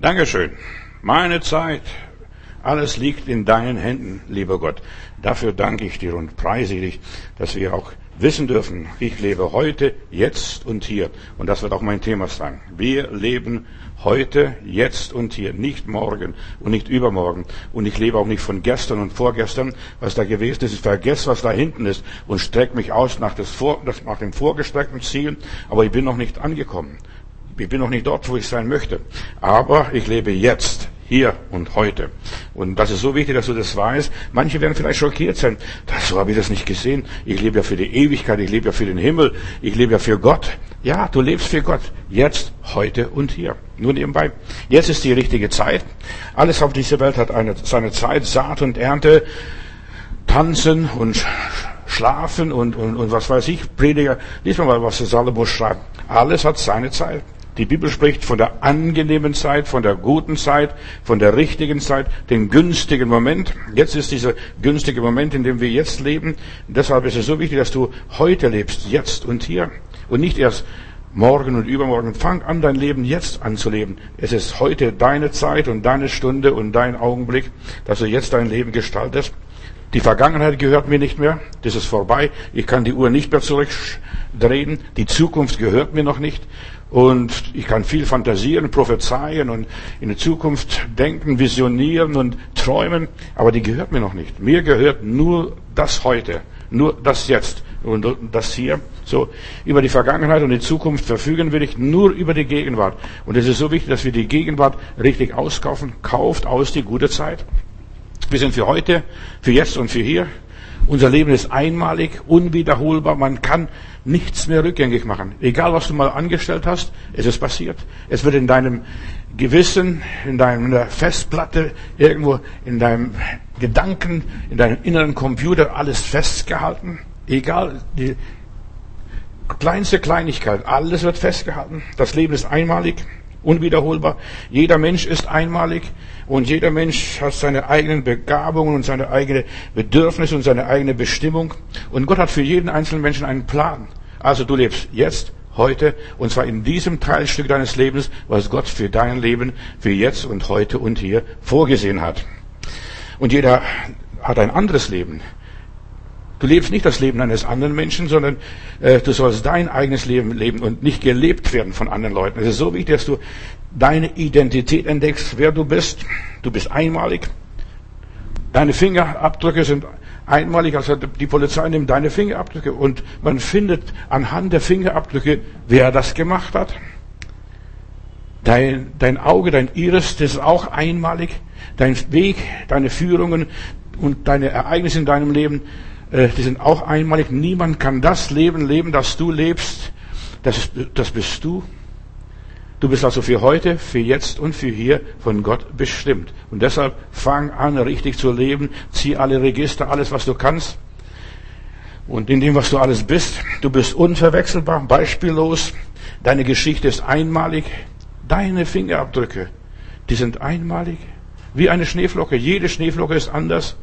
Dankeschön. Meine Zeit. Alles liegt in deinen Händen, lieber Gott. Dafür danke ich dir und preise dich, dass wir auch wissen dürfen, ich lebe heute, jetzt und hier. Und das wird auch mein Thema sein. Wir leben heute, jetzt und hier, nicht morgen und nicht übermorgen. Und ich lebe auch nicht von gestern und vorgestern, was da gewesen ist. Ich vergesse, was da hinten ist und strecke mich aus nach, das Vor, nach dem vorgestreckten Ziel. Aber ich bin noch nicht angekommen. Ich bin noch nicht dort, wo ich sein möchte. Aber ich lebe jetzt, hier und heute. Und das ist so wichtig, dass du das weißt. Manche werden vielleicht schockiert sein. Das, so habe ich das nicht gesehen. Ich lebe ja für die Ewigkeit, ich lebe ja für den Himmel, ich lebe ja für Gott. Ja, du lebst für Gott. Jetzt, heute und hier. Nur nebenbei. Jetzt ist die richtige Zeit. Alles auf dieser Welt hat eine, seine Zeit. Saat und Ernte, tanzen und schlafen und, und, und was weiß ich. Prediger, lies mal, was der Salomo schreibt. Alles hat seine Zeit. Die Bibel spricht von der angenehmen Zeit, von der guten Zeit, von der richtigen Zeit, dem günstigen Moment. Jetzt ist dieser günstige Moment, in dem wir jetzt leben. deshalb ist es so wichtig, dass du heute lebst, jetzt und hier. Und nicht erst morgen und übermorgen. Fang an, dein Leben jetzt anzuleben. Es ist heute deine Zeit und deine Stunde und dein Augenblick, dass du jetzt dein Leben gestaltest. Die Vergangenheit gehört mir nicht mehr. Das ist vorbei. Ich kann die Uhr nicht mehr zurückdrehen. Die Zukunft gehört mir noch nicht. Und ich kann viel fantasieren, prophezeien und in die Zukunft denken, visionieren und träumen, aber die gehört mir noch nicht. Mir gehört nur das heute, nur das jetzt und das hier. So, über die Vergangenheit und die Zukunft verfügen will ich nur über die Gegenwart. Und es ist so wichtig, dass wir die Gegenwart richtig auskaufen. Kauft aus die gute Zeit. Wir sind für heute, für jetzt und für hier. Unser Leben ist einmalig, unwiederholbar. Man kann nichts mehr rückgängig machen. Egal, was du mal angestellt hast, es ist passiert. Es wird in deinem Gewissen, in deiner Festplatte, irgendwo in deinem Gedanken, in deinem inneren Computer alles festgehalten. Egal, die kleinste Kleinigkeit, alles wird festgehalten. Das Leben ist einmalig, unwiederholbar. Jeder Mensch ist einmalig und jeder Mensch hat seine eigenen Begabungen und seine eigene Bedürfnisse und seine eigene Bestimmung. Und Gott hat für jeden einzelnen Menschen einen Plan. Also du lebst jetzt, heute, und zwar in diesem Teilstück deines Lebens, was Gott für dein Leben, für jetzt und heute und hier vorgesehen hat. Und jeder hat ein anderes Leben. Du lebst nicht das Leben eines anderen Menschen, sondern äh, du sollst dein eigenes Leben leben und nicht gelebt werden von anderen Leuten. Es ist so wichtig, dass du deine Identität entdeckst, wer du bist. Du bist einmalig. Deine Fingerabdrücke sind einmalig, also die Polizei nimmt deine Fingerabdrücke und man findet anhand der Fingerabdrücke, wer das gemacht hat. Dein, dein Auge, dein Iris, das ist auch einmalig. Dein Weg, deine Führungen und deine Ereignisse in deinem Leben, die sind auch einmalig. Niemand kann das Leben leben, das du lebst. Das, ist, das bist du. Du bist also für heute, für jetzt und für hier von Gott bestimmt. Und deshalb fang an, richtig zu leben. Zieh alle Register, alles, was du kannst. Und in dem, was du alles bist, du bist unverwechselbar, beispiellos. Deine Geschichte ist einmalig. Deine Fingerabdrücke, die sind einmalig. Wie eine Schneeflocke. Jede Schneeflocke ist anders.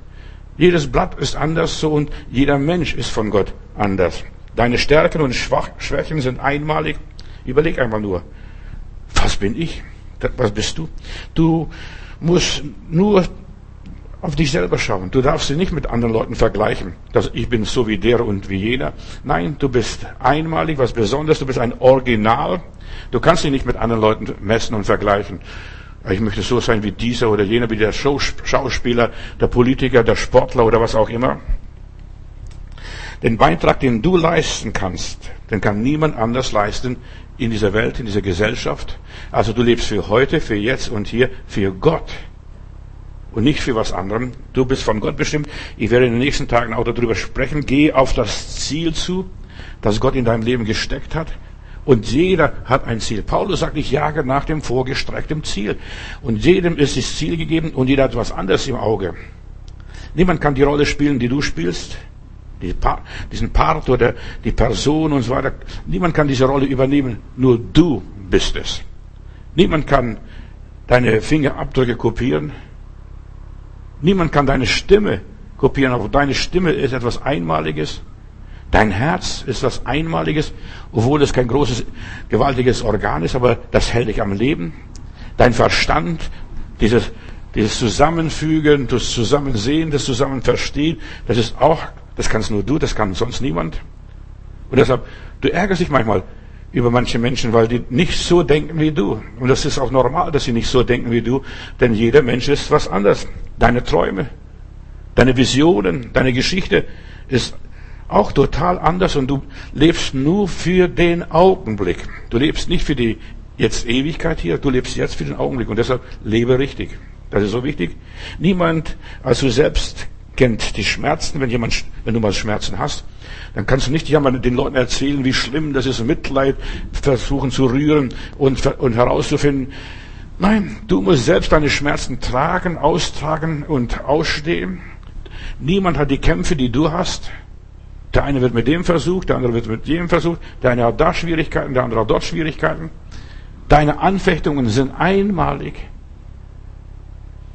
Jedes Blatt ist anders so und jeder Mensch ist von Gott anders. Deine Stärken und Schwächen sind einmalig. Überleg einmal nur. Was bin ich? Was bist du? Du musst nur auf dich selber schauen. Du darfst dich nicht mit anderen Leuten vergleichen. Dass ich bin so wie der und wie jener. Nein, du bist einmalig, was Besonderes. Du bist ein Original. Du kannst dich nicht mit anderen Leuten messen und vergleichen. Ich möchte so sein wie dieser oder jener, wie der Schauspieler, der Politiker, der Sportler oder was auch immer. Den Beitrag, den du leisten kannst, den kann niemand anders leisten in dieser Welt, in dieser Gesellschaft. Also du lebst für heute, für jetzt und hier, für Gott und nicht für was anderem. Du bist von Gott bestimmt. Ich werde in den nächsten Tagen auch darüber sprechen. Geh auf das Ziel zu, das Gott in deinem Leben gesteckt hat. Und jeder hat ein Ziel. Paulus sagt, ich jage nach dem vorgestreckten Ziel. Und jedem ist das Ziel gegeben und jeder hat was anderes im Auge. Niemand kann die Rolle spielen, die du spielst. diesen Part oder die Person und so weiter. Niemand kann diese Rolle übernehmen. Nur du bist es. Niemand kann deine Fingerabdrücke kopieren. Niemand kann deine Stimme kopieren, aber deine Stimme ist etwas Einmaliges. Dein Herz ist was Einmaliges, obwohl es kein großes, gewaltiges Organ ist, aber das hält dich am Leben. dein Verstand, dieses, dieses Zusammenfügen, das Zusammensehen, das Zusammenverstehen, das ist auch, das kannst nur du, das kann sonst niemand. Und deshalb, du ärgerst dich manchmal über manche Menschen, weil die nicht so denken wie du. Und das ist auch normal, dass sie nicht so denken wie du, denn jeder Mensch ist was anderes. Deine Träume, deine Visionen, deine Geschichte ist auch total anders und du lebst nur für den Augenblick. Du lebst nicht für die jetzt Ewigkeit hier, du lebst jetzt für den Augenblick und deshalb lebe richtig. Das ist so wichtig. Niemand als du selbst kennt die Schmerzen, wenn jemand, wenn du mal Schmerzen hast, dann kannst du nicht jemandem den Leuten erzählen, wie schlimm das ist, Mitleid versuchen zu rühren und, und herauszufinden. Nein, du musst selbst deine Schmerzen tragen, austragen und ausstehen. Niemand hat die Kämpfe, die du hast. Der eine wird mit dem versucht, der andere wird mit dem versucht, der eine hat da Schwierigkeiten, der andere hat dort Schwierigkeiten. Deine Anfechtungen sind einmalig.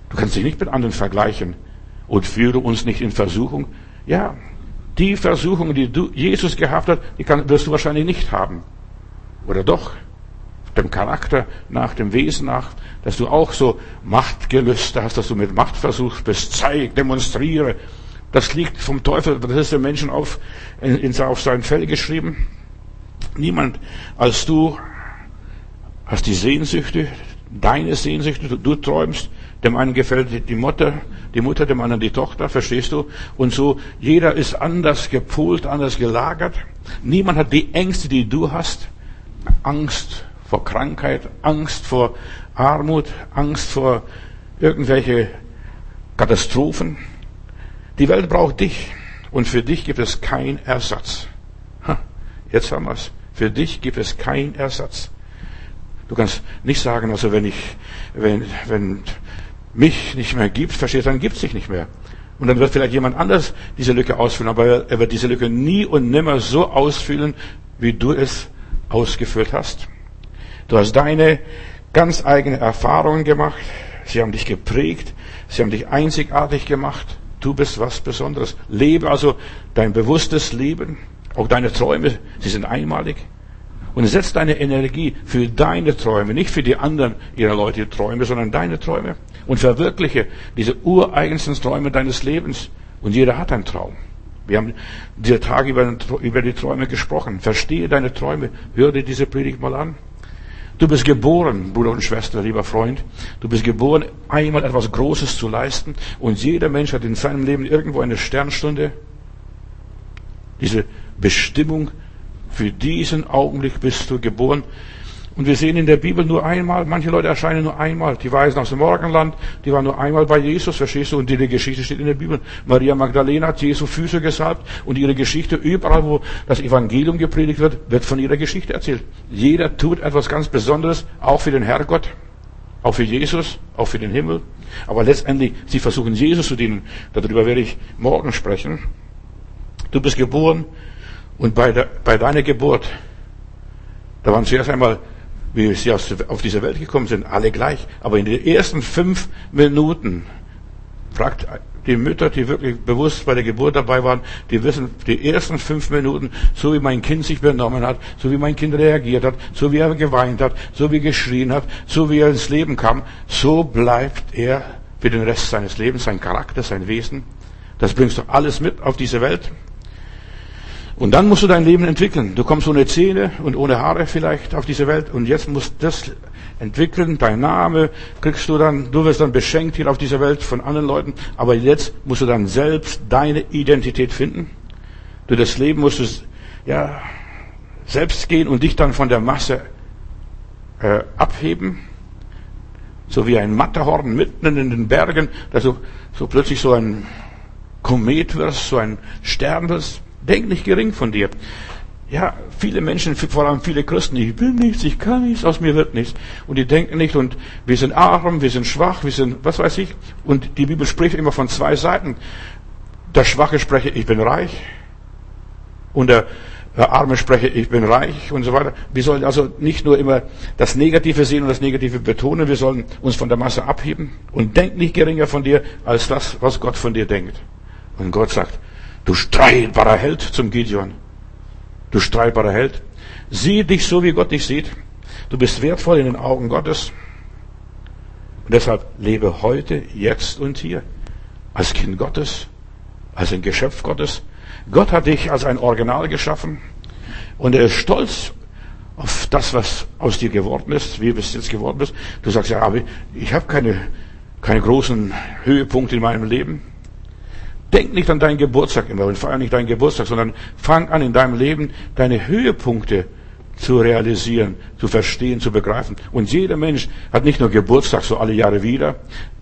Du kannst dich nicht mit anderen vergleichen und führe uns nicht in Versuchung. Ja, die Versuchungen, die du, Jesus gehabt hat, die kann, wirst du wahrscheinlich nicht haben. Oder doch? Dem Charakter nach, dem Wesen nach, dass du auch so Machtgelüste hast, dass du mit Macht versuchst, bist, zeig, demonstriere. Das liegt vom Teufel, das ist dem Menschen auf, in, auf sein Fell geschrieben. Niemand als du hast die Sehnsüchte, deine Sehnsüchte, du, du träumst, dem einen gefällt die Mutter, die Mutter, dem anderen die Tochter, verstehst du? Und so, jeder ist anders gepolt, anders gelagert. Niemand hat die Ängste, die du hast. Angst vor Krankheit, Angst vor Armut, Angst vor irgendwelche Katastrophen. Die Welt braucht dich. Und für dich gibt es keinen Ersatz. Ha, jetzt haben wir's. Für dich gibt es keinen Ersatz. Du kannst nicht sagen, also wenn ich, wenn, wenn mich nicht mehr gibt, verstehst du, dann gibt es dich nicht mehr. Und dann wird vielleicht jemand anders diese Lücke ausfüllen, aber er wird diese Lücke nie und nimmer so ausfüllen, wie du es ausgefüllt hast. Du hast deine ganz eigene Erfahrungen gemacht. Sie haben dich geprägt. Sie haben dich einzigartig gemacht. Du bist was Besonderes. Lebe also dein bewusstes Leben. Auch deine Träume, sie sind einmalig. Und setz deine Energie für deine Träume, nicht für die anderen ihrer Leute Träume, sondern deine Träume. Und verwirkliche diese ureigensten Träume deines Lebens. Und jeder hat einen Traum. Wir haben diese Tage über, über die Träume gesprochen. Verstehe deine Träume. Hör dir diese Predigt mal an. Du bist geboren, Bruder und Schwester, lieber Freund. Du bist geboren, einmal etwas Großes zu leisten. Und jeder Mensch hat in seinem Leben irgendwo eine Sternstunde. Diese Bestimmung, für diesen Augenblick bist du geboren. Und wir sehen in der Bibel nur einmal, manche Leute erscheinen nur einmal. Die Weisen aus dem Morgenland, die waren nur einmal bei Jesus, verstehst du? Und die Geschichte steht in der Bibel. Maria Magdalena hat Jesu Füße gesalbt und ihre Geschichte, überall wo das Evangelium gepredigt wird, wird von ihrer Geschichte erzählt. Jeder tut etwas ganz Besonderes, auch für den Herrgott, auch für Jesus, auch für den Himmel. Aber letztendlich, sie versuchen Jesus zu dienen. Darüber werde ich morgen sprechen. Du bist geboren und bei, der, bei deiner Geburt, da waren zuerst einmal, wie sie auf diese Welt gekommen sind, alle gleich. Aber in den ersten fünf Minuten fragt die Mütter, die wirklich bewusst bei der Geburt dabei waren, die wissen, die ersten fünf Minuten, so wie mein Kind sich benommen hat, so wie mein Kind reagiert hat, so wie er geweint hat, so wie er geschrien hat, so wie er ins Leben kam, so bleibt er für den Rest seines Lebens, sein Charakter, sein Wesen. Das bringst du alles mit auf diese Welt. Und dann musst du dein Leben entwickeln. Du kommst ohne Zähne und ohne Haare vielleicht auf diese Welt und jetzt musst du das entwickeln. Dein Name kriegst du dann, du wirst dann beschenkt hier auf dieser Welt von anderen Leuten. Aber jetzt musst du dann selbst deine Identität finden. Du das Leben musst du, ja, selbst gehen und dich dann von der Masse äh, abheben. So wie ein Matterhorn mitten in den Bergen, dass du so plötzlich so ein Komet wirst, so ein Stern wirst. Denk nicht gering von dir. Ja, viele Menschen, vor allem viele Christen, ich bin nichts, ich kann nichts, aus mir wird nichts. Und die denken nicht, und wir sind arm, wir sind schwach, wir sind, was weiß ich. Und die Bibel spricht immer von zwei Seiten. Der Schwache spreche, ich bin reich. Und der Arme spreche, ich bin reich und so weiter. Wir sollen also nicht nur immer das Negative sehen und das Negative betonen, wir sollen uns von der Masse abheben und denk nicht geringer von dir als das, was Gott von dir denkt. Und Gott sagt, Du streitbarer Held zum Gideon. Du streitbarer Held. Sieh dich so, wie Gott dich sieht. Du bist wertvoll in den Augen Gottes. Und deshalb lebe heute, jetzt und hier. Als Kind Gottes, als ein Geschöpf Gottes. Gott hat dich als ein Original geschaffen und er ist stolz auf das, was aus dir geworden ist, wie es jetzt geworden ist. Du sagst ja, aber ich habe keine, keine großen Höhepunkte in meinem Leben. Denk nicht an deinen Geburtstag immer und feier nicht deinen Geburtstag, sondern fang an in deinem Leben deine Höhepunkte zu realisieren, zu verstehen, zu begreifen. Und jeder Mensch hat nicht nur Geburtstag so alle Jahre wieder.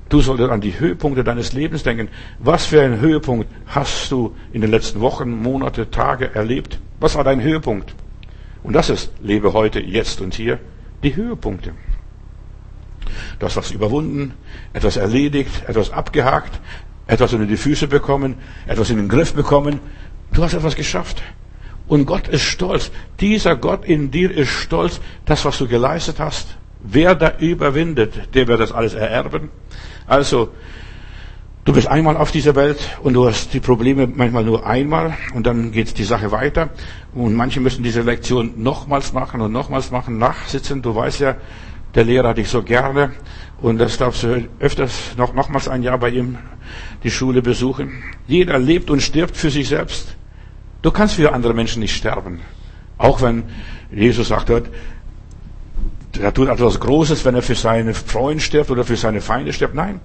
Du solltest an die Höhepunkte deines Lebens denken. Was für einen Höhepunkt hast du in den letzten Wochen, Monate, Tage erlebt? Was war dein Höhepunkt? Und das ist, lebe heute, jetzt und hier, die Höhepunkte. Du hast was überwunden, etwas erledigt, etwas abgehakt, etwas unter die Füße bekommen, etwas in den Griff bekommen. Du hast etwas geschafft. Und Gott ist stolz. Dieser Gott in dir ist stolz, das, was du geleistet hast. Wer da überwindet, der wird das alles ererben. Also, du bist einmal auf dieser Welt und du hast die Probleme manchmal nur einmal und dann geht die Sache weiter. Und manche müssen diese Lektion nochmals machen und nochmals machen, nachsitzen. Du weißt ja, der Lehrer hat dich so gerne und das darfst du öfters noch, nochmals ein Jahr bei ihm die Schule besuchen. Jeder lebt und stirbt für sich selbst. Du kannst für andere Menschen nicht sterben. Auch wenn Jesus sagt, er tut etwas Großes, wenn er für seine Freunde stirbt oder für seine Feinde stirbt. Nein.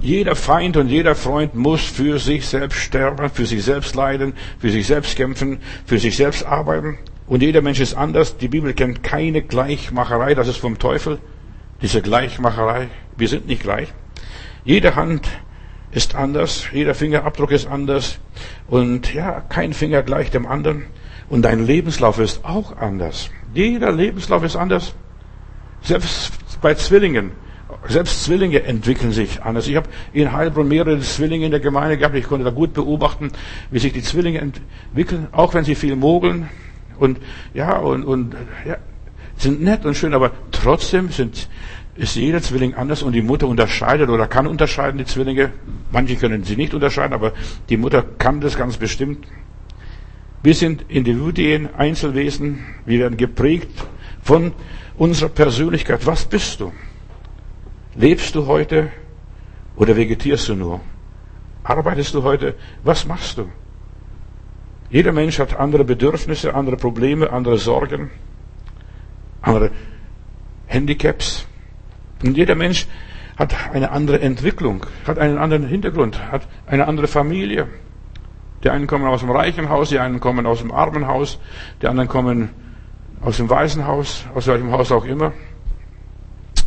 Jeder Feind und jeder Freund muss für sich selbst sterben, für sich selbst leiden, für sich selbst kämpfen, für sich selbst arbeiten. Und jeder Mensch ist anders. Die Bibel kennt keine Gleichmacherei. Das ist vom Teufel. Diese Gleichmacherei. Wir sind nicht gleich. Jede Hand ist anders, jeder Fingerabdruck ist anders und ja, kein Finger gleich dem anderen und dein Lebenslauf ist auch anders. Jeder Lebenslauf ist anders. Selbst bei Zwillingen, selbst Zwillinge entwickeln sich anders. Ich habe in Heilbronn mehrere Zwillinge in der Gemeinde gehabt. Ich konnte da gut beobachten, wie sich die Zwillinge entwickeln, auch wenn sie viel mogeln und ja und und ja, sind nett und schön, aber trotzdem sind ist jeder Zwilling anders und die Mutter unterscheidet oder kann unterscheiden, die Zwillinge. Manche können sie nicht unterscheiden, aber die Mutter kann das ganz bestimmt. Wir sind Individuen, Einzelwesen. Wir werden geprägt von unserer Persönlichkeit. Was bist du? Lebst du heute oder vegetierst du nur? Arbeitest du heute? Was machst du? Jeder Mensch hat andere Bedürfnisse, andere Probleme, andere Sorgen, andere Handicaps. Und jeder Mensch hat eine andere Entwicklung, hat einen anderen Hintergrund, hat eine andere Familie. Die einen kommen aus dem reichen Haus, die einen kommen aus dem armen Haus, die anderen kommen aus dem Waisenhaus, aus welchem Haus auch immer.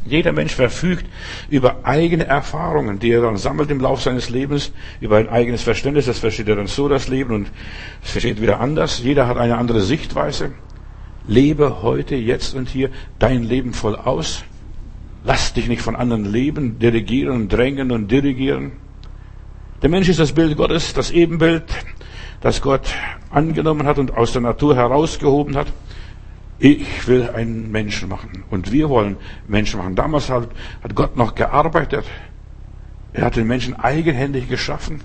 Jeder Mensch verfügt über eigene Erfahrungen, die er dann sammelt im Laufe seines Lebens, über ein eigenes Verständnis. Das versteht er dann so, das Leben, und es versteht wieder anders. Jeder hat eine andere Sichtweise. Lebe heute, jetzt und hier dein Leben voll aus. Lass dich nicht von anderen leben, dirigieren drängen und dirigieren. Der Mensch ist das Bild Gottes, das Ebenbild, das Gott angenommen hat und aus der Natur herausgehoben hat. Ich will einen Menschen machen und wir wollen Menschen machen. Damals hat, hat Gott noch gearbeitet. Er hat den Menschen eigenhändig geschaffen,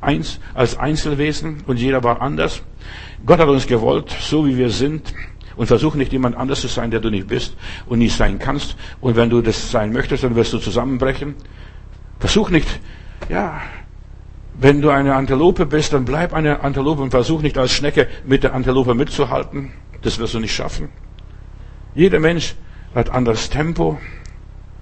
eins als Einzelwesen und jeder war anders. Gott hat uns gewollt, so wie wir sind. Und versuch nicht jemand anders zu sein, der du nicht bist und nicht sein kannst. Und wenn du das sein möchtest, dann wirst du zusammenbrechen. Versuch nicht, ja, wenn du eine Antilope bist, dann bleib eine Antilope und versuch nicht als Schnecke mit der Antilope mitzuhalten. Das wirst du nicht schaffen. Jeder Mensch hat anderes Tempo,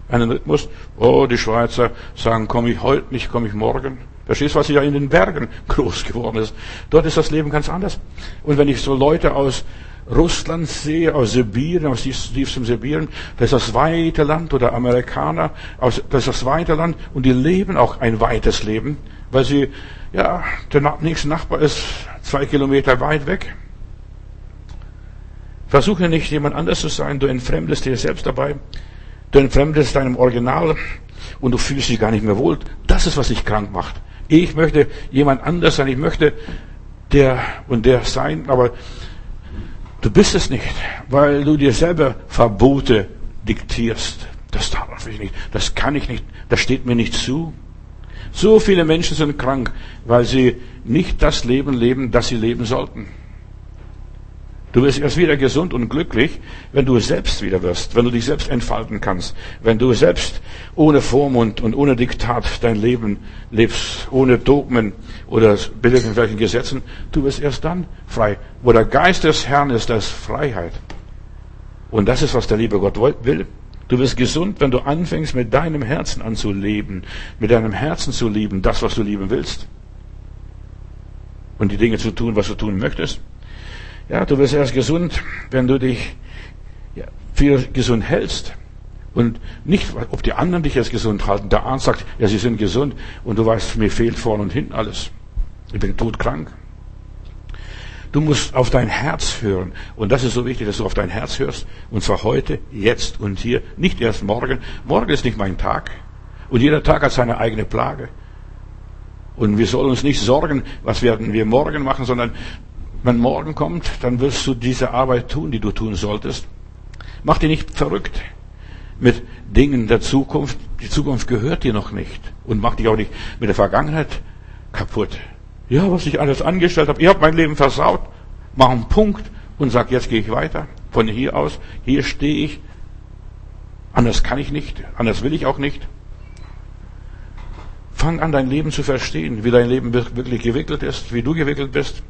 einen Rhythmus. Oh, die Schweizer sagen, komme ich heute nicht, komme ich morgen. Verstehst du, was ja in den Bergen groß geworden ist? Dort ist das Leben ganz anders. Und wenn ich so Leute aus Russland sehe, aus Sibirien, aus tiefstem Sibirien, das ist das weite Land, oder Amerikaner, das ist das weite Land, und die leben auch ein weites Leben, weil sie, ja, der nächste Nachbar ist zwei Kilometer weit weg. Versuche nicht jemand anders zu sein, du entfremdest dir selbst dabei, du entfremdest deinem Original und du fühlst dich gar nicht mehr wohl. Das ist, was dich krank macht. Ich möchte jemand anders sein, ich möchte der und der sein, aber Du bist es nicht, weil du dir selber Verbote diktierst. Das darf ich nicht, das kann ich nicht, das steht mir nicht zu. So viele Menschen sind krank, weil sie nicht das Leben leben, das sie leben sollten. Du wirst erst wieder gesund und glücklich, wenn du selbst wieder wirst, wenn du dich selbst entfalten kannst, wenn du selbst ohne Vormund und ohne Diktat dein Leben lebst, ohne Dogmen oder irgendwelchen Gesetzen. Du wirst erst dann frei. Wo der Geist des Herrn ist, da ist Freiheit. Und das ist, was der liebe Gott will. Du wirst gesund, wenn du anfängst, mit deinem Herzen anzuleben, mit deinem Herzen zu lieben, das, was du lieben willst. Und die Dinge zu tun, was du tun möchtest. Ja, du wirst erst gesund, wenn du dich für gesund hältst. Und nicht, ob die anderen dich jetzt gesund halten. Der Arzt sagt, ja, sie sind gesund. Und du weißt, mir fehlt vorne und hinten alles. Ich bin todkrank. Du musst auf dein Herz hören. Und das ist so wichtig, dass du auf dein Herz hörst. Und zwar heute, jetzt und hier. Nicht erst morgen. Morgen ist nicht mein Tag. Und jeder Tag hat seine eigene Plage. Und wir sollen uns nicht sorgen, was werden wir morgen machen, sondern wenn morgen kommt, dann wirst du diese Arbeit tun, die du tun solltest. Mach dich nicht verrückt mit Dingen der Zukunft. Die Zukunft gehört dir noch nicht. Und mach dich auch nicht mit der Vergangenheit kaputt. Ja, was ich alles angestellt habe. Ich habe mein Leben versaut. Mach einen Punkt und sag, jetzt gehe ich weiter. Von hier aus, hier stehe ich. Anders kann ich nicht. Anders will ich auch nicht. Fang an, dein Leben zu verstehen, wie dein Leben wirklich gewickelt ist, wie du gewickelt bist.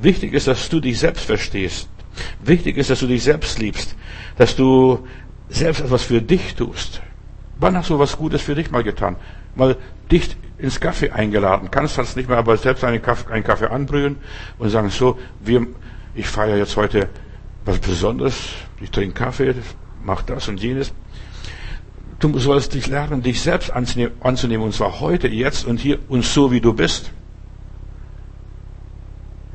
Wichtig ist, dass du dich selbst verstehst. Wichtig ist, dass du dich selbst liebst, dass du selbst etwas für dich tust. Wann hast du was Gutes für dich mal getan? Mal dich ins Kaffee eingeladen. Kannst das nicht mehr, aber selbst einen Kaffee, einen Kaffee anbrühen und sagen, so, wir, ich feiere jetzt heute was Besonderes. Ich trinke Kaffee, mach das und jenes. Du sollst dich lernen, dich selbst anzunehmen, und zwar heute, jetzt und hier und so wie du bist.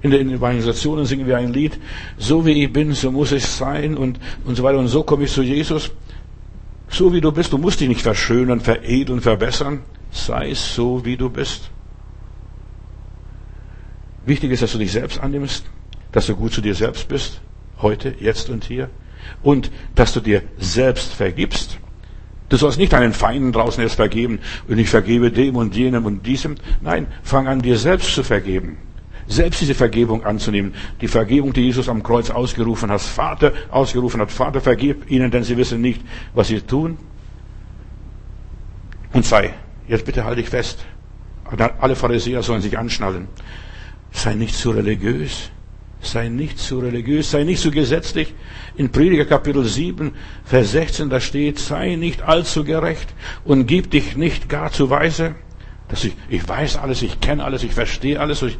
In den Evangelisationen singen wir ein Lied, so wie ich bin, so muss ich sein und, und so weiter. Und so komme ich zu Jesus. So wie du bist, du musst dich nicht verschönern, veredeln, verbessern. Sei so, wie du bist. Wichtig ist, dass du dich selbst annimmst, dass du gut zu dir selbst bist, heute, jetzt und hier. Und dass du dir selbst vergibst. Du sollst nicht deinen Feinden draußen erst vergeben und ich vergebe dem und jenem und diesem. Nein, fang an, dir selbst zu vergeben selbst diese Vergebung anzunehmen. Die Vergebung, die Jesus am Kreuz ausgerufen hat, Vater ausgerufen hat, Vater, vergib ihnen, denn sie wissen nicht, was sie tun. Und sei, jetzt bitte halte ich fest, alle Pharisäer sollen sich anschnallen. Sei nicht zu religiös. Sei nicht zu religiös, sei nicht zu gesetzlich. In Prediger Kapitel 7, Vers 16, da steht, sei nicht allzu gerecht und gib dich nicht gar zu weise. Dass ich, ich weiß alles, ich kenne alles, ich verstehe alles, ich,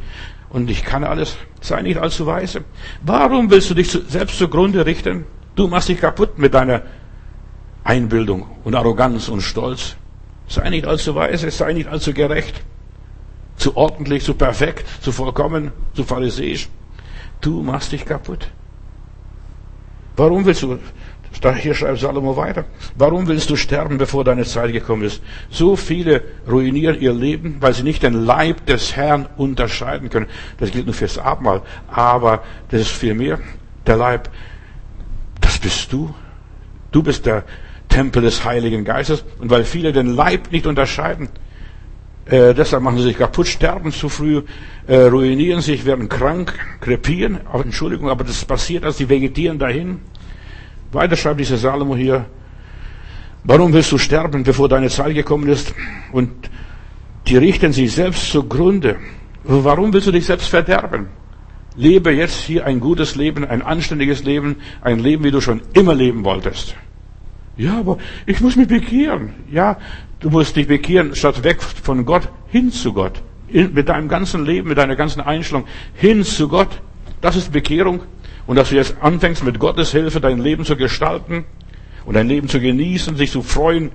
und ich kann alles. Sei nicht allzu weise. Warum willst du dich selbst zugrunde richten? Du machst dich kaputt mit deiner Einbildung und Arroganz und Stolz. Sei nicht allzu weise, sei nicht allzu gerecht, zu ordentlich, zu perfekt, zu vollkommen, zu pharisäisch. Du machst dich kaputt. Warum willst du hier schreibt Salomo weiter. Warum willst du sterben, bevor deine Zeit gekommen ist? So viele ruinieren ihr Leben, weil sie nicht den Leib des Herrn unterscheiden können. Das gilt nur fürs Abendmahl. Aber das ist viel mehr. Der Leib, das bist du. Du bist der Tempel des Heiligen Geistes. Und weil viele den Leib nicht unterscheiden, äh, deshalb machen sie sich kaputt, sterben zu früh, äh, ruinieren sich, werden krank, krepieren. Entschuldigung, aber das passiert, dass sie vegetieren dahin. Weiter schreibt dieser Salomo hier, warum willst du sterben, bevor deine Zeit gekommen ist? Und die richten sich selbst zugrunde. Warum willst du dich selbst verderben? Lebe jetzt hier ein gutes Leben, ein anständiges Leben, ein Leben, wie du schon immer leben wolltest. Ja, aber ich muss mich bekehren. Ja, du musst dich bekehren, statt weg von Gott hin zu Gott. Mit deinem ganzen Leben, mit deiner ganzen Einstellung hin zu Gott. Das ist Bekehrung und dass du jetzt anfängst, mit Gottes Hilfe dein Leben zu gestalten und dein Leben zu genießen, sich zu freuen,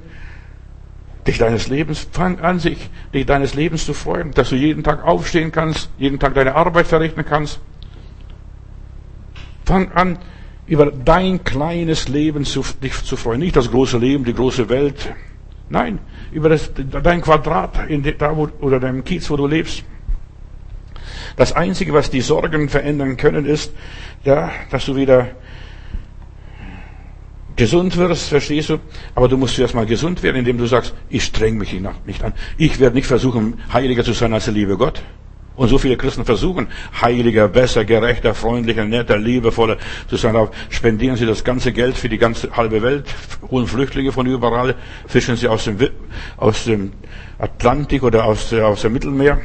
dich deines Lebens, fang an, sich dich deines Lebens zu freuen, dass du jeden Tag aufstehen kannst, jeden Tag deine Arbeit verrichten kannst. Fang an, über dein kleines Leben zu, dich zu freuen. Nicht das große Leben, die große Welt. Nein, über das, dein Quadrat in, da, wo, oder deinem Kiez, wo du lebst. Das Einzige, was die Sorgen verändern können, ist, ja, dass du wieder gesund wirst, verstehst du? Aber du musst zuerst mal gesund werden, indem du sagst, ich streng mich nicht an. Ich werde nicht versuchen, heiliger zu sein als der liebe Gott. Und so viele Christen versuchen, heiliger, besser, gerechter, freundlicher, netter, liebevoller zu sein. Auch spendieren sie das ganze Geld für die ganze halbe Welt, holen Flüchtlinge von überall, fischen sie aus dem, aus dem Atlantik oder aus, aus dem Mittelmeer.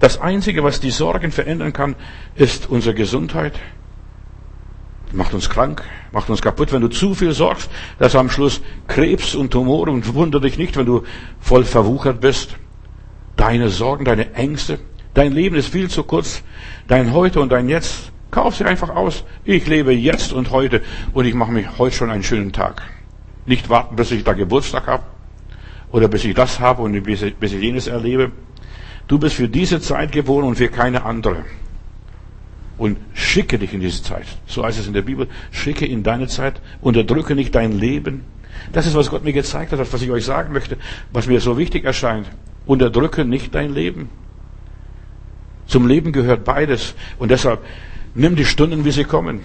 Das Einzige, was die Sorgen verändern kann, ist unsere Gesundheit. Macht uns krank, macht uns kaputt. Wenn du zu viel sorgst, dass am Schluss Krebs und Tumore und wundere dich nicht, wenn du voll verwuchert bist. Deine Sorgen, deine Ängste, Dein Leben ist viel zu kurz. Dein Heute und dein Jetzt. Kauf sie einfach aus. Ich lebe jetzt und heute und ich mache mich heute schon einen schönen Tag. Nicht warten, bis ich da Geburtstag habe oder bis ich das habe und bis ich, bis ich jenes erlebe. Du bist für diese Zeit geboren und für keine andere. Und schicke dich in diese Zeit. So heißt es in der Bibel. Schicke in deine Zeit. Unterdrücke nicht dein Leben. Das ist, was Gott mir gezeigt hat, was ich euch sagen möchte, was mir so wichtig erscheint. Unterdrücke nicht dein Leben. Zum Leben gehört beides. Und deshalb nimm die Stunden, wie sie kommen.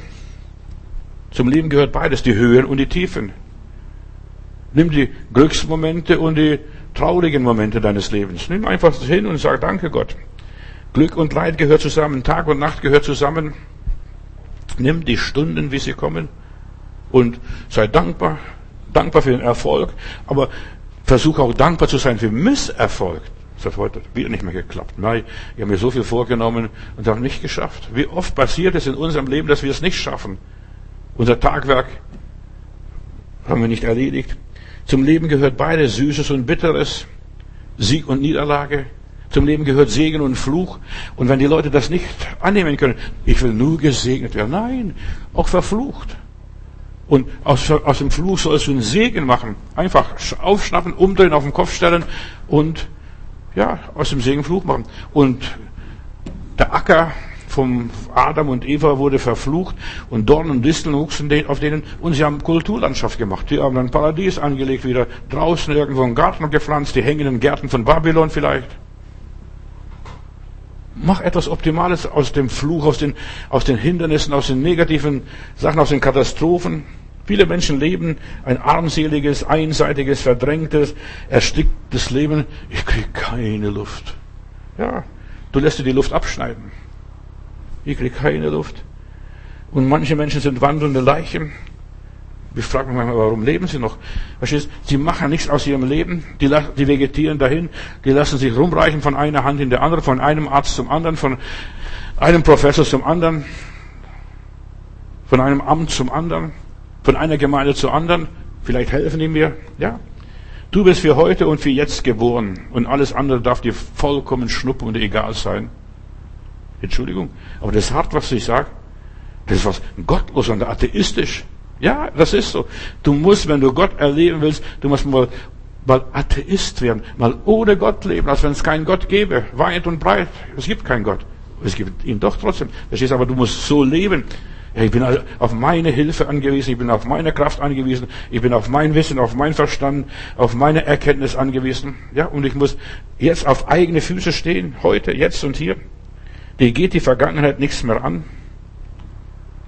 Zum Leben gehört beides, die Höhen und die Tiefen. Nimm die Glücksmomente und die traurigen Momente deines Lebens. Nimm einfach hin und sag Danke Gott. Glück und Leid gehört zusammen, Tag und Nacht gehört zusammen. Nimm die Stunden, wie sie kommen und sei dankbar, dankbar für den Erfolg, aber versuch auch dankbar zu sein für Misserfolg. Das hat heute wieder nicht mehr geklappt. Nein, ich habe mir so viel vorgenommen und habe nicht geschafft. Wie oft passiert es in unserem Leben, dass wir es nicht schaffen? Unser Tagwerk haben wir nicht erledigt. Zum Leben gehört beides, Süßes und Bitteres, Sieg und Niederlage. Zum Leben gehört Segen und Fluch. Und wenn die Leute das nicht annehmen können, ich will nur gesegnet werden. Nein, auch verflucht. Und aus, aus dem Fluch sollst du einen Segen machen. Einfach aufschnappen, umdrehen, auf den Kopf stellen und ja, aus dem Segen Fluch machen. Und der Acker vom Adam und Eva wurde verflucht und Dornen und Disteln wuchsen auf denen und sie haben Kulturlandschaft gemacht. Die haben ein Paradies angelegt, wieder draußen irgendwo einen Garten gepflanzt, die hängenden Gärten von Babylon vielleicht. Mach etwas Optimales aus dem Fluch, aus den, aus den Hindernissen, aus den negativen Sachen, aus den Katastrophen. Viele Menschen leben ein armseliges, einseitiges, verdrängtes, ersticktes Leben. Ich kriege keine Luft. Ja, du lässt dir die Luft abschneiden. Ich kriege keine Luft. Und manche Menschen sind wandelnde Leichen. Ich frage mich manchmal, warum leben sie noch? Verstehst? Sie machen nichts aus ihrem Leben. Die, die vegetieren dahin. Die lassen sich rumreichen von einer Hand in der andere, von einem Arzt zum anderen, von einem Professor zum anderen, von einem Amt zum anderen von einer Gemeinde zur anderen. Vielleicht helfen die mir. Ja. Du bist für heute und für jetzt geboren und alles andere darf dir vollkommen schnuppen und egal sein. Entschuldigung, aber das ist hart, was ich sage. Das ist was gottlos und atheistisch. Ja, das ist so. Du musst, wenn du Gott erleben willst, du musst mal, mal Atheist werden, mal ohne Gott leben, als wenn es keinen Gott gäbe, weit und breit. Es gibt keinen Gott. Es gibt ihn doch trotzdem. Verstehst aber du musst so leben, ich bin auf meine Hilfe angewiesen, ich bin auf meine Kraft angewiesen, ich bin auf mein Wissen, auf mein Verstand, auf meine Erkenntnis angewiesen. Ja, und ich muss jetzt auf eigene Füße stehen, heute, jetzt und hier. Die geht die Vergangenheit nichts mehr an.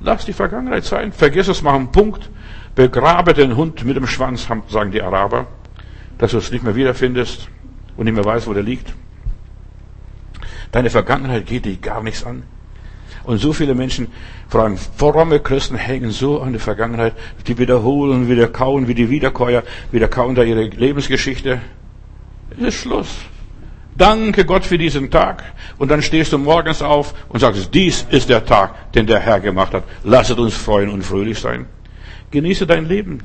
Lass die Vergangenheit sein, vergiss es, mach einen Punkt, begrabe den Hund mit dem Schwanz, sagen die Araber, dass du es nicht mehr wiederfindest und nicht mehr weißt, wo der liegt. Deine Vergangenheit geht dich gar nichts an. Und so viele Menschen, vor allem fromme Christen, hängen so an der Vergangenheit, die wiederholen, wieder kauen, wie die Wiederkäuer, wieder kauen da ihre Lebensgeschichte. Es ist Schluss. Danke Gott für diesen Tag. Und dann stehst du morgens auf und sagst, dies ist der Tag, den der Herr gemacht hat. Lasset uns freuen und fröhlich sein. Genieße dein Leben.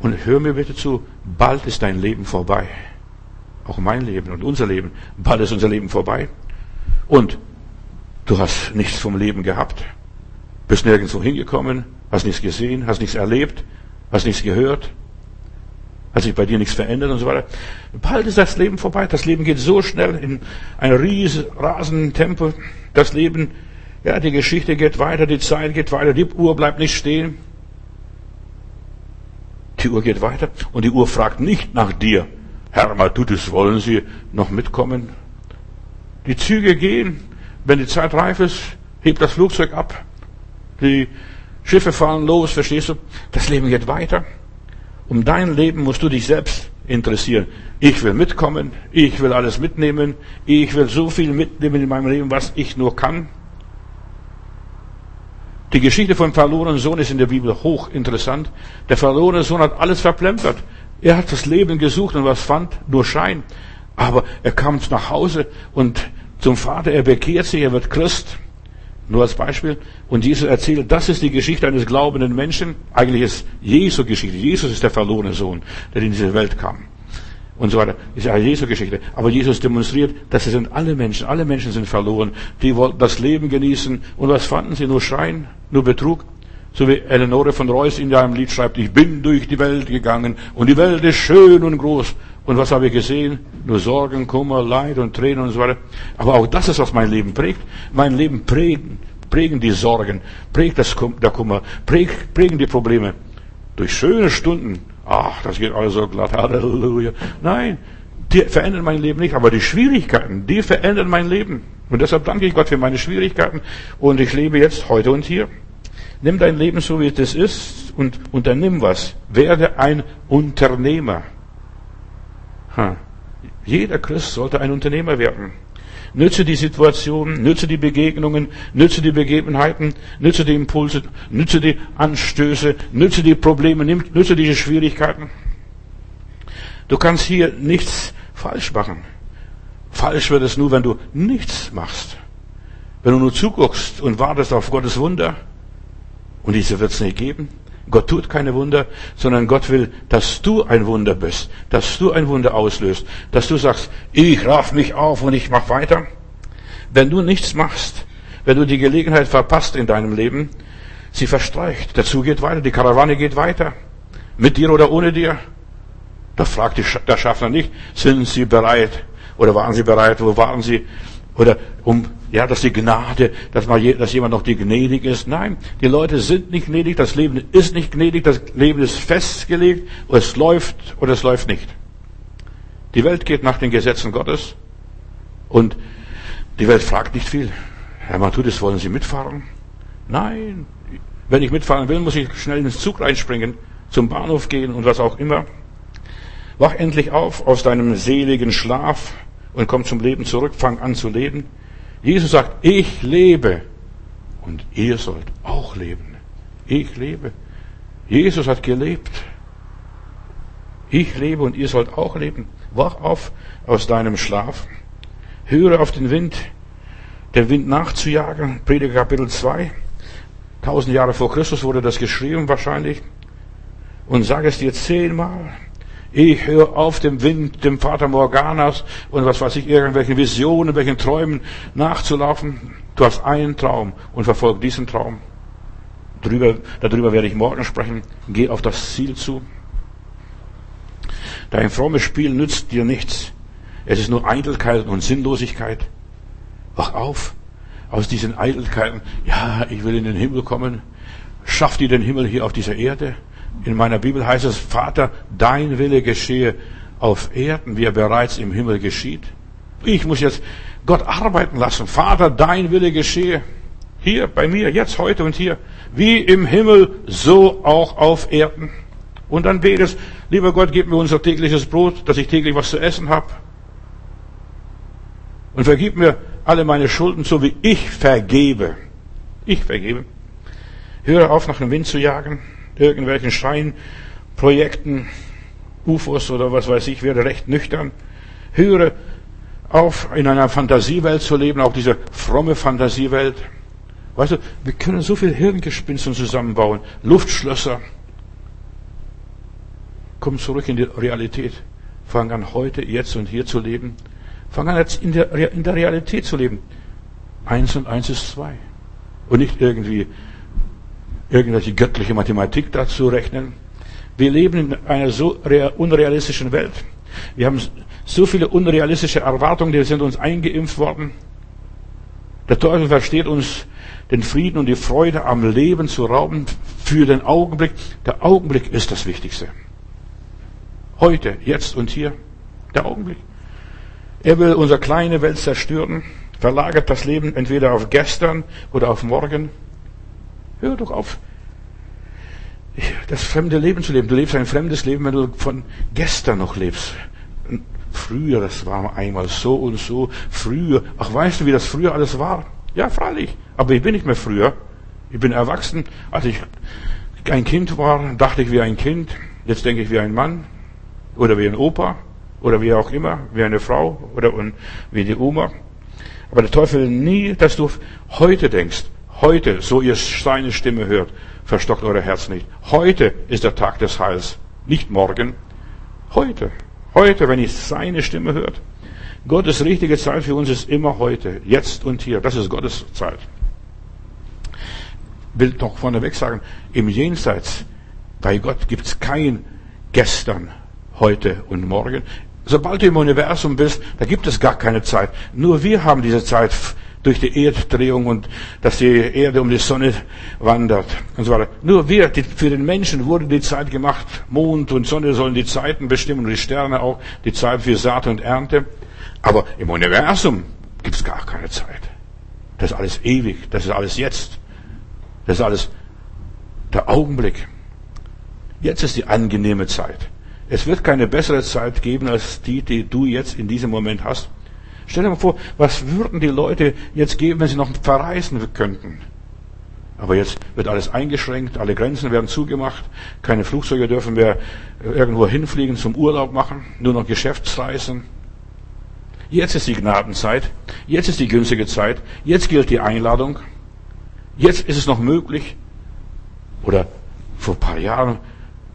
Und hör mir bitte zu, bald ist dein Leben vorbei. Auch mein Leben und unser Leben. Bald ist unser Leben vorbei. Und Du hast nichts vom Leben gehabt, bist nirgendwo hingekommen, hast nichts gesehen, hast nichts erlebt, hast nichts gehört, hat sich bei dir nichts verändert und so weiter. Bald ist das Leben vorbei. Das Leben geht so schnell in einem riesen, rasenden Tempo. Das Leben, ja, die Geschichte geht weiter, die Zeit geht weiter, die Uhr bleibt nicht stehen. Die Uhr geht weiter und die Uhr fragt nicht nach dir. Herr Matutis, wollen Sie noch mitkommen? Die Züge gehen wenn die Zeit reif ist, hebt das Flugzeug ab. Die Schiffe fahren los, verstehst du? Das Leben geht weiter. Um dein Leben musst du dich selbst interessieren. Ich will mitkommen, ich will alles mitnehmen, ich will so viel mitnehmen in meinem Leben, was ich nur kann. Die Geschichte vom verlorenen Sohn ist in der Bibel hochinteressant. Der verlorene Sohn hat alles verplempert. Er hat das Leben gesucht und was fand? Nur Schein. Aber er kam nach Hause und zum Vater, er bekehrt sich, er wird Christ. Nur als Beispiel. Und Jesus erzählt, das ist die Geschichte eines glaubenden Menschen. Eigentlich ist Jesu Geschichte. Jesus ist der verlorene Sohn, der in diese Welt kam. Und so weiter. Ist ja Jesu Geschichte. Aber Jesus demonstriert, dass es sind alle Menschen. Alle Menschen sind verloren. Die wollten das Leben genießen. Und was fanden sie? Nur Schein, nur Betrug. So wie Eleonore von Reuss in einem Lied schreibt, ich bin durch die Welt gegangen und die Welt ist schön und groß. Und was habe ich gesehen? Nur Sorgen, Kummer, Leid und Tränen und so weiter. Aber auch das ist, was mein Leben prägt. Mein Leben prägen, prägen die Sorgen, prägt das, der Kummer, prägt, prägen die Probleme. Durch schöne Stunden. Ach, das geht alles so glatt. Halleluja. Nein, die verändern mein Leben nicht, aber die Schwierigkeiten, die verändern mein Leben. Und deshalb danke ich Gott für meine Schwierigkeiten. Und ich lebe jetzt heute und hier. Nimm dein Leben so, wie es ist und unternimm was. Werde ein Unternehmer. Ha. Jeder Christ sollte ein Unternehmer werden. Nütze die Situation, nütze die Begegnungen, nütze die Begebenheiten, nütze die Impulse, nütze die Anstöße, nütze die Probleme, nütze diese Schwierigkeiten. Du kannst hier nichts falsch machen. Falsch wird es nur, wenn du nichts machst. Wenn du nur zuguckst und wartest auf Gottes Wunder, und diese wird es nicht geben, Gott tut keine Wunder, sondern Gott will, dass du ein Wunder bist, dass du ein Wunder auslöst, dass du sagst, ich raff mich auf und ich mach weiter. Wenn du nichts machst, wenn du die Gelegenheit verpasst in deinem Leben, sie verstreicht, der Zug geht weiter, die Karawane geht weiter, mit dir oder ohne dir. Da fragt der Schaffner nicht, sind sie bereit oder waren sie bereit, wo waren sie? Oder um ja, dass die Gnade, dass, mal, dass jemand noch die gnädig ist. Nein, die Leute sind nicht gnädig, das Leben ist nicht gnädig, das Leben ist festgelegt, es läuft oder es läuft nicht. Die Welt geht nach den Gesetzen Gottes und die Welt fragt nicht viel. Herr Matthäus, wollen Sie mitfahren? Nein. Wenn ich mitfahren will, muss ich schnell ins Zug reinspringen, zum Bahnhof gehen und was auch immer. Wach endlich auf aus deinem seligen Schlaf und komm zum Leben zurück, fang an zu leben. Jesus sagt, ich lebe und ihr sollt auch leben. Ich lebe. Jesus hat gelebt. Ich lebe und ihr sollt auch leben. Wach auf aus deinem Schlaf. Höre auf den Wind, den Wind nachzujagen. Prediger Kapitel 2. Tausend Jahre vor Christus wurde das geschrieben wahrscheinlich. Und sag es dir zehnmal. Ich höre auf dem Wind, dem Vater Morganas und was weiß ich, irgendwelchen Visionen, welchen Träumen nachzulaufen. Du hast einen Traum und verfolg diesen Traum. Darüber, darüber werde ich morgen sprechen. Geh auf das Ziel zu. Dein frommes Spiel nützt dir nichts. Es ist nur Eitelkeit und Sinnlosigkeit. Wach auf aus diesen Eitelkeiten. Ja, ich will in den Himmel kommen. Schaff dir den Himmel hier auf dieser Erde. In meiner Bibel heißt es, Vater, dein Wille geschehe auf Erden, wie er bereits im Himmel geschieht. Ich muss jetzt Gott arbeiten lassen. Vater, dein Wille geschehe. Hier, bei mir, jetzt, heute und hier. Wie im Himmel, so auch auf Erden. Und dann betest, lieber Gott, gib mir unser tägliches Brot, dass ich täglich was zu essen habe. Und vergib mir alle meine Schulden, so wie ich vergebe. Ich vergebe. Höre auf, nach dem Wind zu jagen irgendwelchen Scheinprojekten, UFOs oder was weiß ich, werde recht nüchtern. Höre auf, in einer Fantasiewelt zu leben, auch diese fromme Fantasiewelt. Weißt du, wir können so viel Hirngespinsten zusammenbauen, Luftschlösser. Komm zurück in die Realität. Fang an, heute, jetzt und hier zu leben. Fang an, jetzt in der, in der Realität zu leben. Eins und eins ist zwei. Und nicht irgendwie irgendwelche göttliche Mathematik dazu rechnen. Wir leben in einer so unrealistischen Welt. Wir haben so viele unrealistische Erwartungen, die sind uns eingeimpft worden. Der Teufel versteht uns den Frieden und die Freude am Leben zu rauben für den Augenblick. Der Augenblick ist das Wichtigste. Heute, jetzt und hier. Der Augenblick. Er will unsere kleine Welt zerstören, verlagert das Leben entweder auf gestern oder auf morgen. Hör doch auf. das fremde Leben zu leben. Du lebst ein fremdes Leben, wenn du von gestern noch lebst. Früher, das war einmal so und so. Früher. Ach, weißt du, wie das früher alles war? Ja, freilich. Aber ich bin nicht mehr früher. Ich bin erwachsen. Als ich ein Kind war, dachte ich wie ein Kind. Jetzt denke ich wie ein Mann. Oder wie ein Opa. Oder wie auch immer. Wie eine Frau. Oder wie die Oma. Aber der Teufel will nie, dass du heute denkst. Heute, so ihr seine Stimme hört, verstockt eure Herz nicht. Heute ist der Tag des Heils. Nicht morgen. Heute. Heute, wenn ihr seine Stimme hört. Gottes richtige Zeit für uns ist immer heute. Jetzt und hier. Das ist Gottes Zeit. Will doch vorneweg sagen, im Jenseits, bei Gott gibt's kein gestern, heute und morgen. Sobald du im Universum bist, da gibt es gar keine Zeit. Nur wir haben diese Zeit durch die Erddrehung und dass die Erde um die Sonne wandert und so weiter. Nur wir, die, für den Menschen wurde die Zeit gemacht. Mond und Sonne sollen die Zeiten bestimmen und die Sterne auch, die Zeit für Saat und Ernte. Aber im Universum gibt es gar keine Zeit. Das ist alles ewig, das ist alles jetzt. Das ist alles der Augenblick. Jetzt ist die angenehme Zeit. Es wird keine bessere Zeit geben als die, die du jetzt in diesem Moment hast. Stell dir mal vor, was würden die Leute jetzt geben, wenn sie noch verreisen könnten? Aber jetzt wird alles eingeschränkt, alle Grenzen werden zugemacht, keine Flugzeuge dürfen mehr irgendwo hinfliegen zum Urlaub machen, nur noch Geschäftsreisen. Jetzt ist die Gnadenzeit, jetzt ist die günstige Zeit, jetzt gilt die Einladung, jetzt ist es noch möglich, oder vor ein paar Jahren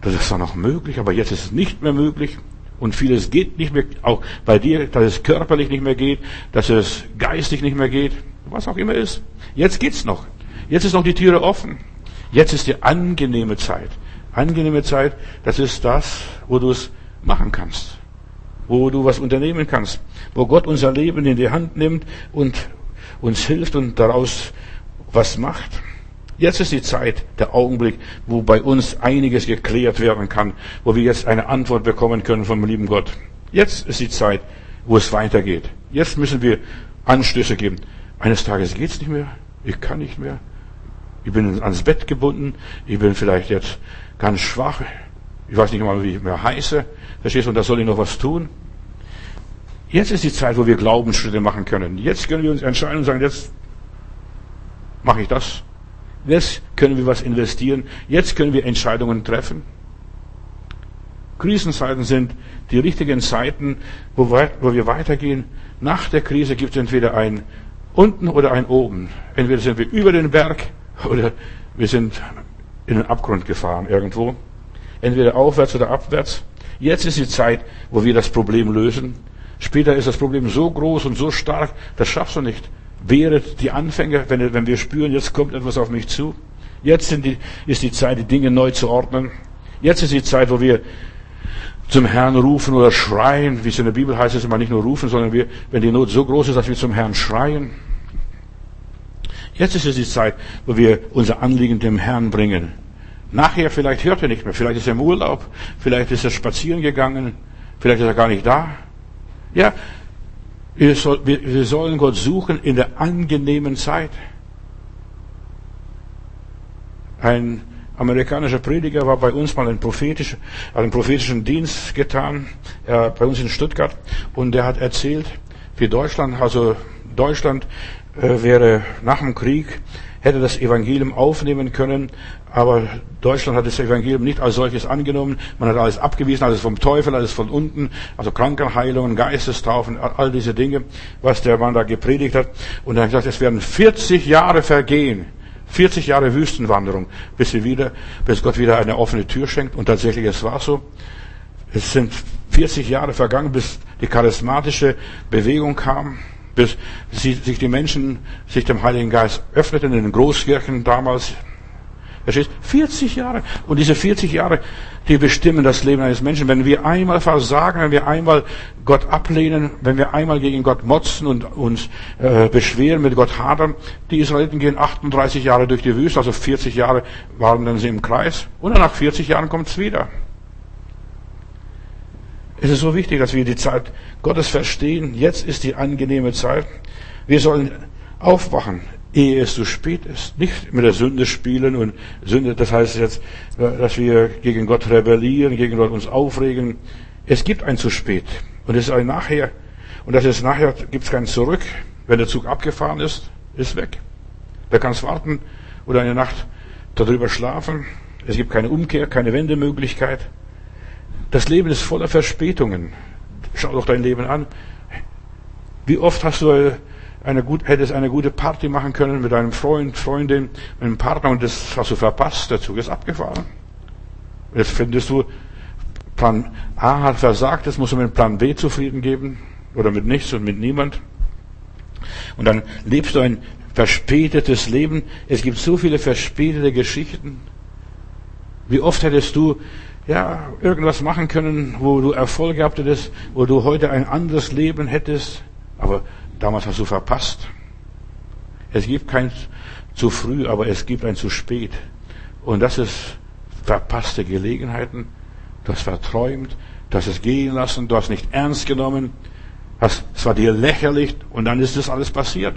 das ist doch noch möglich, aber jetzt ist es nicht mehr möglich. Und vieles geht nicht mehr, auch bei dir, dass es körperlich nicht mehr geht, dass es geistig nicht mehr geht, was auch immer ist. Jetzt geht's noch. Jetzt ist noch die Türe offen. Jetzt ist die angenehme Zeit. Angenehme Zeit, das ist das, wo du es machen kannst. Wo du was unternehmen kannst. Wo Gott unser Leben in die Hand nimmt und uns hilft und daraus was macht. Jetzt ist die Zeit, der Augenblick, wo bei uns einiges geklärt werden kann, wo wir jetzt eine Antwort bekommen können vom lieben Gott. Jetzt ist die Zeit, wo es weitergeht. Jetzt müssen wir Anstöße geben. Eines Tages geht's nicht mehr. Ich kann nicht mehr. Ich bin ans Bett gebunden. Ich bin vielleicht jetzt ganz schwach. Ich weiß nicht mal, wie ich mehr heiße. Verstehst du? Und da soll ich noch was tun. Jetzt ist die Zeit, wo wir Glaubensschritte machen können. Jetzt können wir uns entscheiden und sagen, jetzt mache ich das Jetzt können wir was investieren. Jetzt können wir Entscheidungen treffen. Krisenzeiten sind die richtigen Zeiten, wo, wir weitergehen. Nach der Krise gibt es entweder ein unten oder ein oben. Entweder sind wir über den Berg oder wir sind in den Abgrund gefahren irgendwo. Entweder aufwärts oder abwärts. Jetzt ist die Zeit, wo wir das Problem lösen. Später ist das Problem so groß und so stark, das schaffst du nicht wehret die Anfänge, wenn, wenn wir spüren, jetzt kommt etwas auf mich zu. Jetzt die, ist die Zeit, die Dinge neu zu ordnen. Jetzt ist die Zeit, wo wir zum Herrn rufen oder schreien. Wie es in der Bibel heißt, es immer nicht nur rufen, sondern wir, wenn die Not so groß ist, dass wir zum Herrn schreien. Jetzt ist es die Zeit, wo wir unser Anliegen dem Herrn bringen. Nachher vielleicht hört er nicht mehr, vielleicht ist er im Urlaub, vielleicht ist er spazieren gegangen, vielleicht ist er gar nicht da. Ja, wir, sollen Gott suchen in der angenehmen Zeit. Ein amerikanischer Prediger war bei uns mal ein prophetischer, hat einen prophetischen Dienst getan, äh, bei uns in Stuttgart, und der hat erzählt, für Deutschland, also Deutschland äh, wäre nach dem Krieg hätte das Evangelium aufnehmen können, aber Deutschland hat das Evangelium nicht als solches angenommen. Man hat alles abgewiesen, alles vom Teufel, alles von unten, also Krankenheilungen, Geistestaufen, all diese Dinge, was der Mann da gepredigt hat. Und er hat gesagt, es werden 40 Jahre vergehen. 40 Jahre Wüstenwanderung, bis sie wieder, bis Gott wieder eine offene Tür schenkt. Und tatsächlich, es war so. Es sind 40 Jahre vergangen, bis die charismatische Bewegung kam bis sich die Menschen sich dem Heiligen Geist öffneten in den Großkirchen damals. Verstehst? 40 Jahre. Und diese 40 Jahre, die bestimmen das Leben eines Menschen. Wenn wir einmal versagen, wenn wir einmal Gott ablehnen, wenn wir einmal gegen Gott motzen und uns äh, beschweren, mit Gott hadern, die Israeliten gehen 38 Jahre durch die Wüste, also 40 Jahre waren dann sie im Kreis. Und nach 40 Jahren kommt's wieder. Es ist so wichtig, dass wir die Zeit Gottes verstehen. Jetzt ist die angenehme Zeit. Wir sollen aufwachen ehe es zu spät ist. Nicht mit der Sünde spielen und Sünde, das heißt jetzt, dass wir gegen Gott rebellieren, gegen Gott uns aufregen. Es gibt ein zu spät. Und es ist ein nachher. Und das ist nachher, gibt es kein Zurück. Wenn der Zug abgefahren ist, ist weg. Da kannst warten oder eine Nacht darüber schlafen. Es gibt keine Umkehr, keine Wendemöglichkeit. Das Leben ist voller Verspätungen. Schau doch dein Leben an. Wie oft hast du eine gut, hättest eine gute Party machen können mit einem Freund, Freundin, mit einem Partner und das hast du verpasst, der Zug ist abgefahren. Jetzt findest du, Plan A hat versagt, jetzt musst du mit Plan B zufrieden geben oder mit nichts und mit niemand. Und dann lebst du ein verspätetes Leben. Es gibt so viele verspätete Geschichten. Wie oft hättest du ja irgendwas machen können, wo du Erfolg gehabt hättest, wo du heute ein anderes Leben hättest, aber Damals hast du verpasst. Es gibt kein zu früh, aber es gibt ein zu spät. Und das ist verpasste Gelegenheiten. Du hast verträumt, du hast es gehen lassen, du hast nicht ernst genommen. Es war dir lächerlich und dann ist das alles passiert.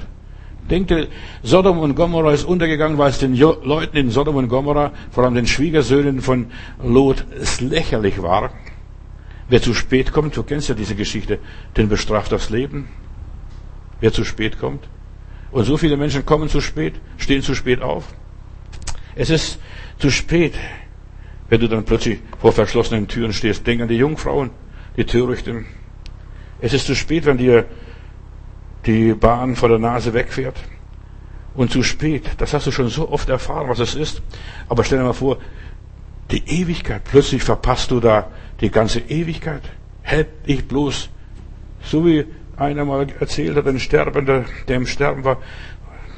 Denkt ihr, Sodom und Gomorra ist untergegangen, weil es den Leuten in Sodom und Gomorra, vor allem den Schwiegersöhnen von Lot, es lächerlich war. Wer zu spät kommt, du kennst ja diese Geschichte, den bestraft das Leben wer zu spät kommt. Und so viele Menschen kommen zu spät, stehen zu spät auf. Es ist zu spät, wenn du dann plötzlich vor verschlossenen Türen stehst. Denk an die Jungfrauen, die Törichten. Es ist zu spät, wenn dir die Bahn vor der Nase wegfährt. Und zu spät, das hast du schon so oft erfahren, was es ist. Aber stell dir mal vor, die Ewigkeit, plötzlich verpasst du da die ganze Ewigkeit. Hält dich bloß, so wie einer mal erzählt hat, ein Sterbender, der im Sterben war,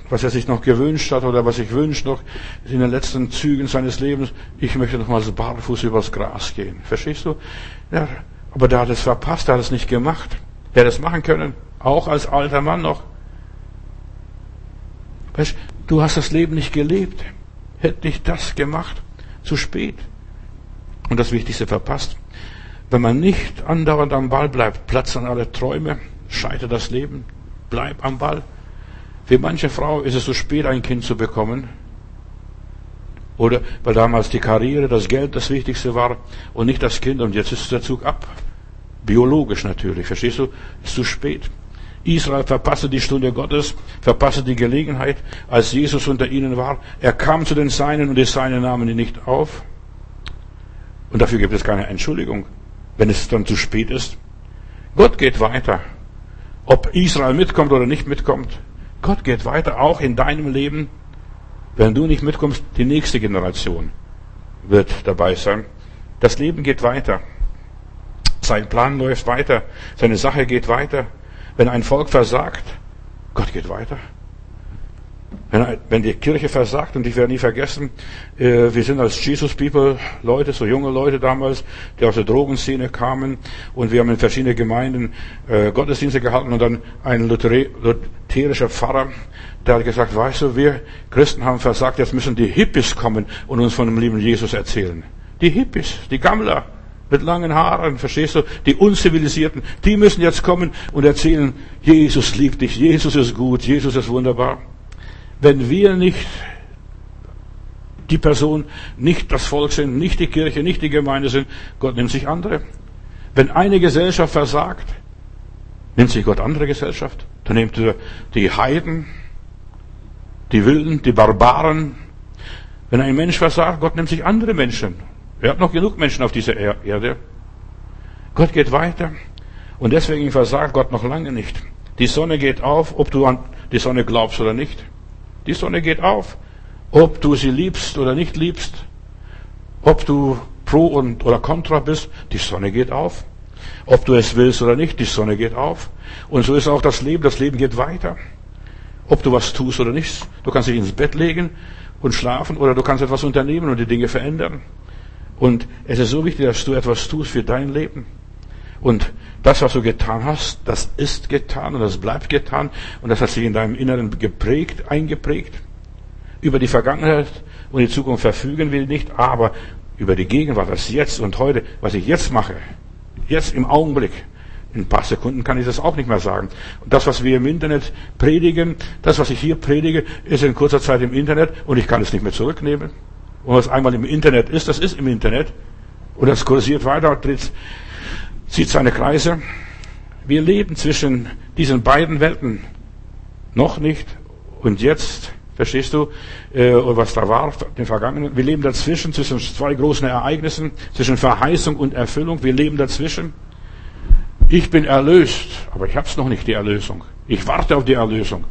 was er sich noch gewünscht hat oder was ich wünsche noch in den letzten Zügen seines Lebens, ich möchte noch mal so barfuß übers Gras gehen. Verstehst du? Ja, aber der hat es verpasst, der hat es nicht gemacht. Der hätte es machen können, auch als alter Mann noch. Weißt, du hast das Leben nicht gelebt. Hätte ich das gemacht, zu spät. Und das Wichtigste verpasst. Wenn man nicht andauernd am Ball bleibt, platzen alle Träume, scheitert das Leben, bleib am Ball. Für manche Frau ist es zu spät, ein Kind zu bekommen. Oder weil damals die Karriere, das Geld das Wichtigste war und nicht das Kind und jetzt ist der Zug ab. Biologisch natürlich, verstehst du? Ist zu spät. Israel verpasste die Stunde Gottes, verpasste die Gelegenheit, als Jesus unter ihnen war. Er kam zu den Seinen und die Seinen nahmen ihn nicht auf. Und dafür gibt es keine Entschuldigung, wenn es dann zu spät ist. Gott geht weiter. Ob Israel mitkommt oder nicht mitkommt, Gott geht weiter, auch in deinem Leben. Wenn du nicht mitkommst, die nächste Generation wird dabei sein. Das Leben geht weiter. Sein Plan läuft weiter. Seine Sache geht weiter. Wenn ein Volk versagt, Gott geht weiter. Wenn, die Kirche versagt, und ich werde nie vergessen, äh, wir sind als Jesus People Leute, so junge Leute damals, die aus der Drogenszene kamen, und wir haben in verschiedenen Gemeinden äh, Gottesdienste gehalten, und dann ein lutherischer Pfarrer, der hat gesagt, weißt du, wir Christen haben versagt, jetzt müssen die Hippies kommen und uns von dem lieben Jesus erzählen. Die Hippies, die Gammler, mit langen Haaren, verstehst du? Die Unzivilisierten, die müssen jetzt kommen und erzählen, Jesus liebt dich, Jesus ist gut, Jesus ist wunderbar wenn wir nicht die Person, nicht das Volk sind, nicht die Kirche, nicht die Gemeinde sind, Gott nimmt sich andere. Wenn eine Gesellschaft versagt, nimmt sich Gott andere Gesellschaft. Dann nimmt er die Heiden, die Wilden, die Barbaren. Wenn ein Mensch versagt, Gott nimmt sich andere Menschen. Er hat noch genug Menschen auf dieser Erde. Gott geht weiter. Und deswegen versagt Gott noch lange nicht. Die Sonne geht auf, ob du an die Sonne glaubst oder nicht. Die Sonne geht auf. Ob du sie liebst oder nicht liebst, ob du pro und oder contra bist, die Sonne geht auf. Ob du es willst oder nicht, die Sonne geht auf. Und so ist auch das Leben. Das Leben geht weiter. Ob du was tust oder nicht. Du kannst dich ins Bett legen und schlafen oder du kannst etwas unternehmen und die Dinge verändern. Und es ist so wichtig, dass du etwas tust für dein Leben. Und das, was du getan hast, das ist getan und das bleibt getan und das hat sich in deinem Inneren geprägt, eingeprägt. Über die Vergangenheit und die Zukunft verfügen wir nicht, aber über die Gegenwart, das Jetzt und heute, was ich jetzt mache, jetzt im Augenblick, In ein paar Sekunden kann ich das auch nicht mehr sagen. Und das, was wir im Internet predigen, das, was ich hier predige, ist in kurzer Zeit im Internet und ich kann es nicht mehr zurücknehmen. Und was einmal im Internet ist, das ist im Internet. Und das kursiert weiter dreht, zieht seine Kreise. Wir leben zwischen diesen beiden Welten. Noch nicht und jetzt. Verstehst du, äh, was da war, den Vergangenen? Wir leben dazwischen, zwischen zwei großen Ereignissen, zwischen Verheißung und Erfüllung. Wir leben dazwischen. Ich bin erlöst, aber ich hab's noch nicht, die Erlösung. Ich warte auf die Erlösung.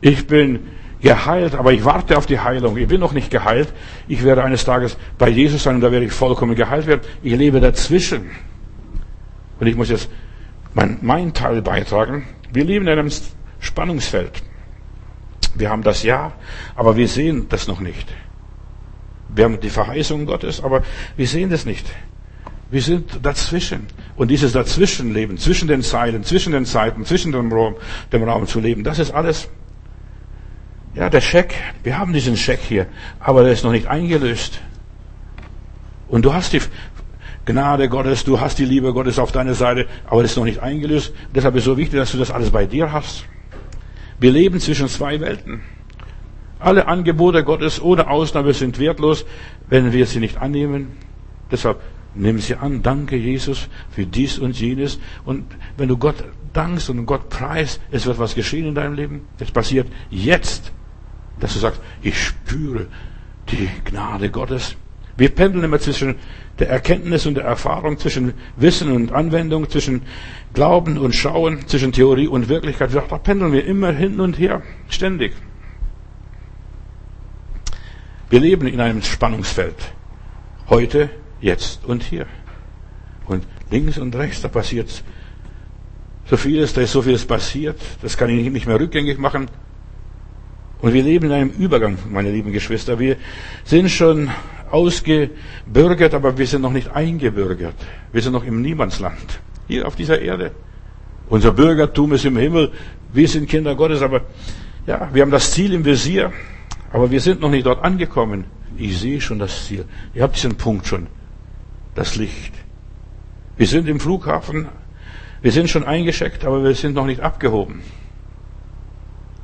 Ich bin geheilt, aber ich warte auf die Heilung. Ich bin noch nicht geheilt. Ich werde eines Tages bei Jesus sein und da werde ich vollkommen geheilt werden. Ich lebe dazwischen. Und ich muss jetzt mein, mein Teil beitragen. Wir leben in einem Spannungsfeld. Wir haben das Ja, aber wir sehen das noch nicht. Wir haben die Verheißung Gottes, aber wir sehen das nicht. Wir sind dazwischen. Und dieses Dazwischenleben, zwischen den Zeilen, zwischen den Zeiten, zwischen dem Raum, dem Raum zu leben, das ist alles. Ja, der Scheck, wir haben diesen Scheck hier, aber der ist noch nicht eingelöst. Und du hast die Gnade Gottes, du hast die Liebe Gottes auf deiner Seite, aber das ist noch nicht eingelöst. Deshalb ist es so wichtig, dass du das alles bei dir hast. Wir leben zwischen zwei Welten. Alle Angebote Gottes ohne Ausnahme sind wertlos, wenn wir sie nicht annehmen. Deshalb Nimm sie an, danke Jesus für dies und jenes. Und wenn du Gott dankst und Gott preist, es wird was geschehen in deinem Leben. Es passiert jetzt, dass du sagst, ich spüre die Gnade Gottes. Wir pendeln immer zwischen der Erkenntnis und der Erfahrung, zwischen Wissen und Anwendung, zwischen Glauben und Schauen, zwischen Theorie und Wirklichkeit. Da pendeln wir immer hin und her, ständig. Wir leben in einem Spannungsfeld. Heute jetzt und hier. Und links und rechts, da passiert so vieles, da ist so vieles passiert, das kann ich nicht mehr rückgängig machen. Und wir leben in einem Übergang, meine lieben Geschwister. Wir sind schon ausgebürgert, aber wir sind noch nicht eingebürgert. Wir sind noch im Niemandsland, hier auf dieser Erde. Unser Bürgertum ist im Himmel. Wir sind Kinder Gottes, aber ja, wir haben das Ziel im Visier, aber wir sind noch nicht dort angekommen. Ich sehe schon das Ziel. Ihr habt diesen Punkt schon das Licht. Wir sind im Flughafen, wir sind schon eingeschickt, aber wir sind noch nicht abgehoben.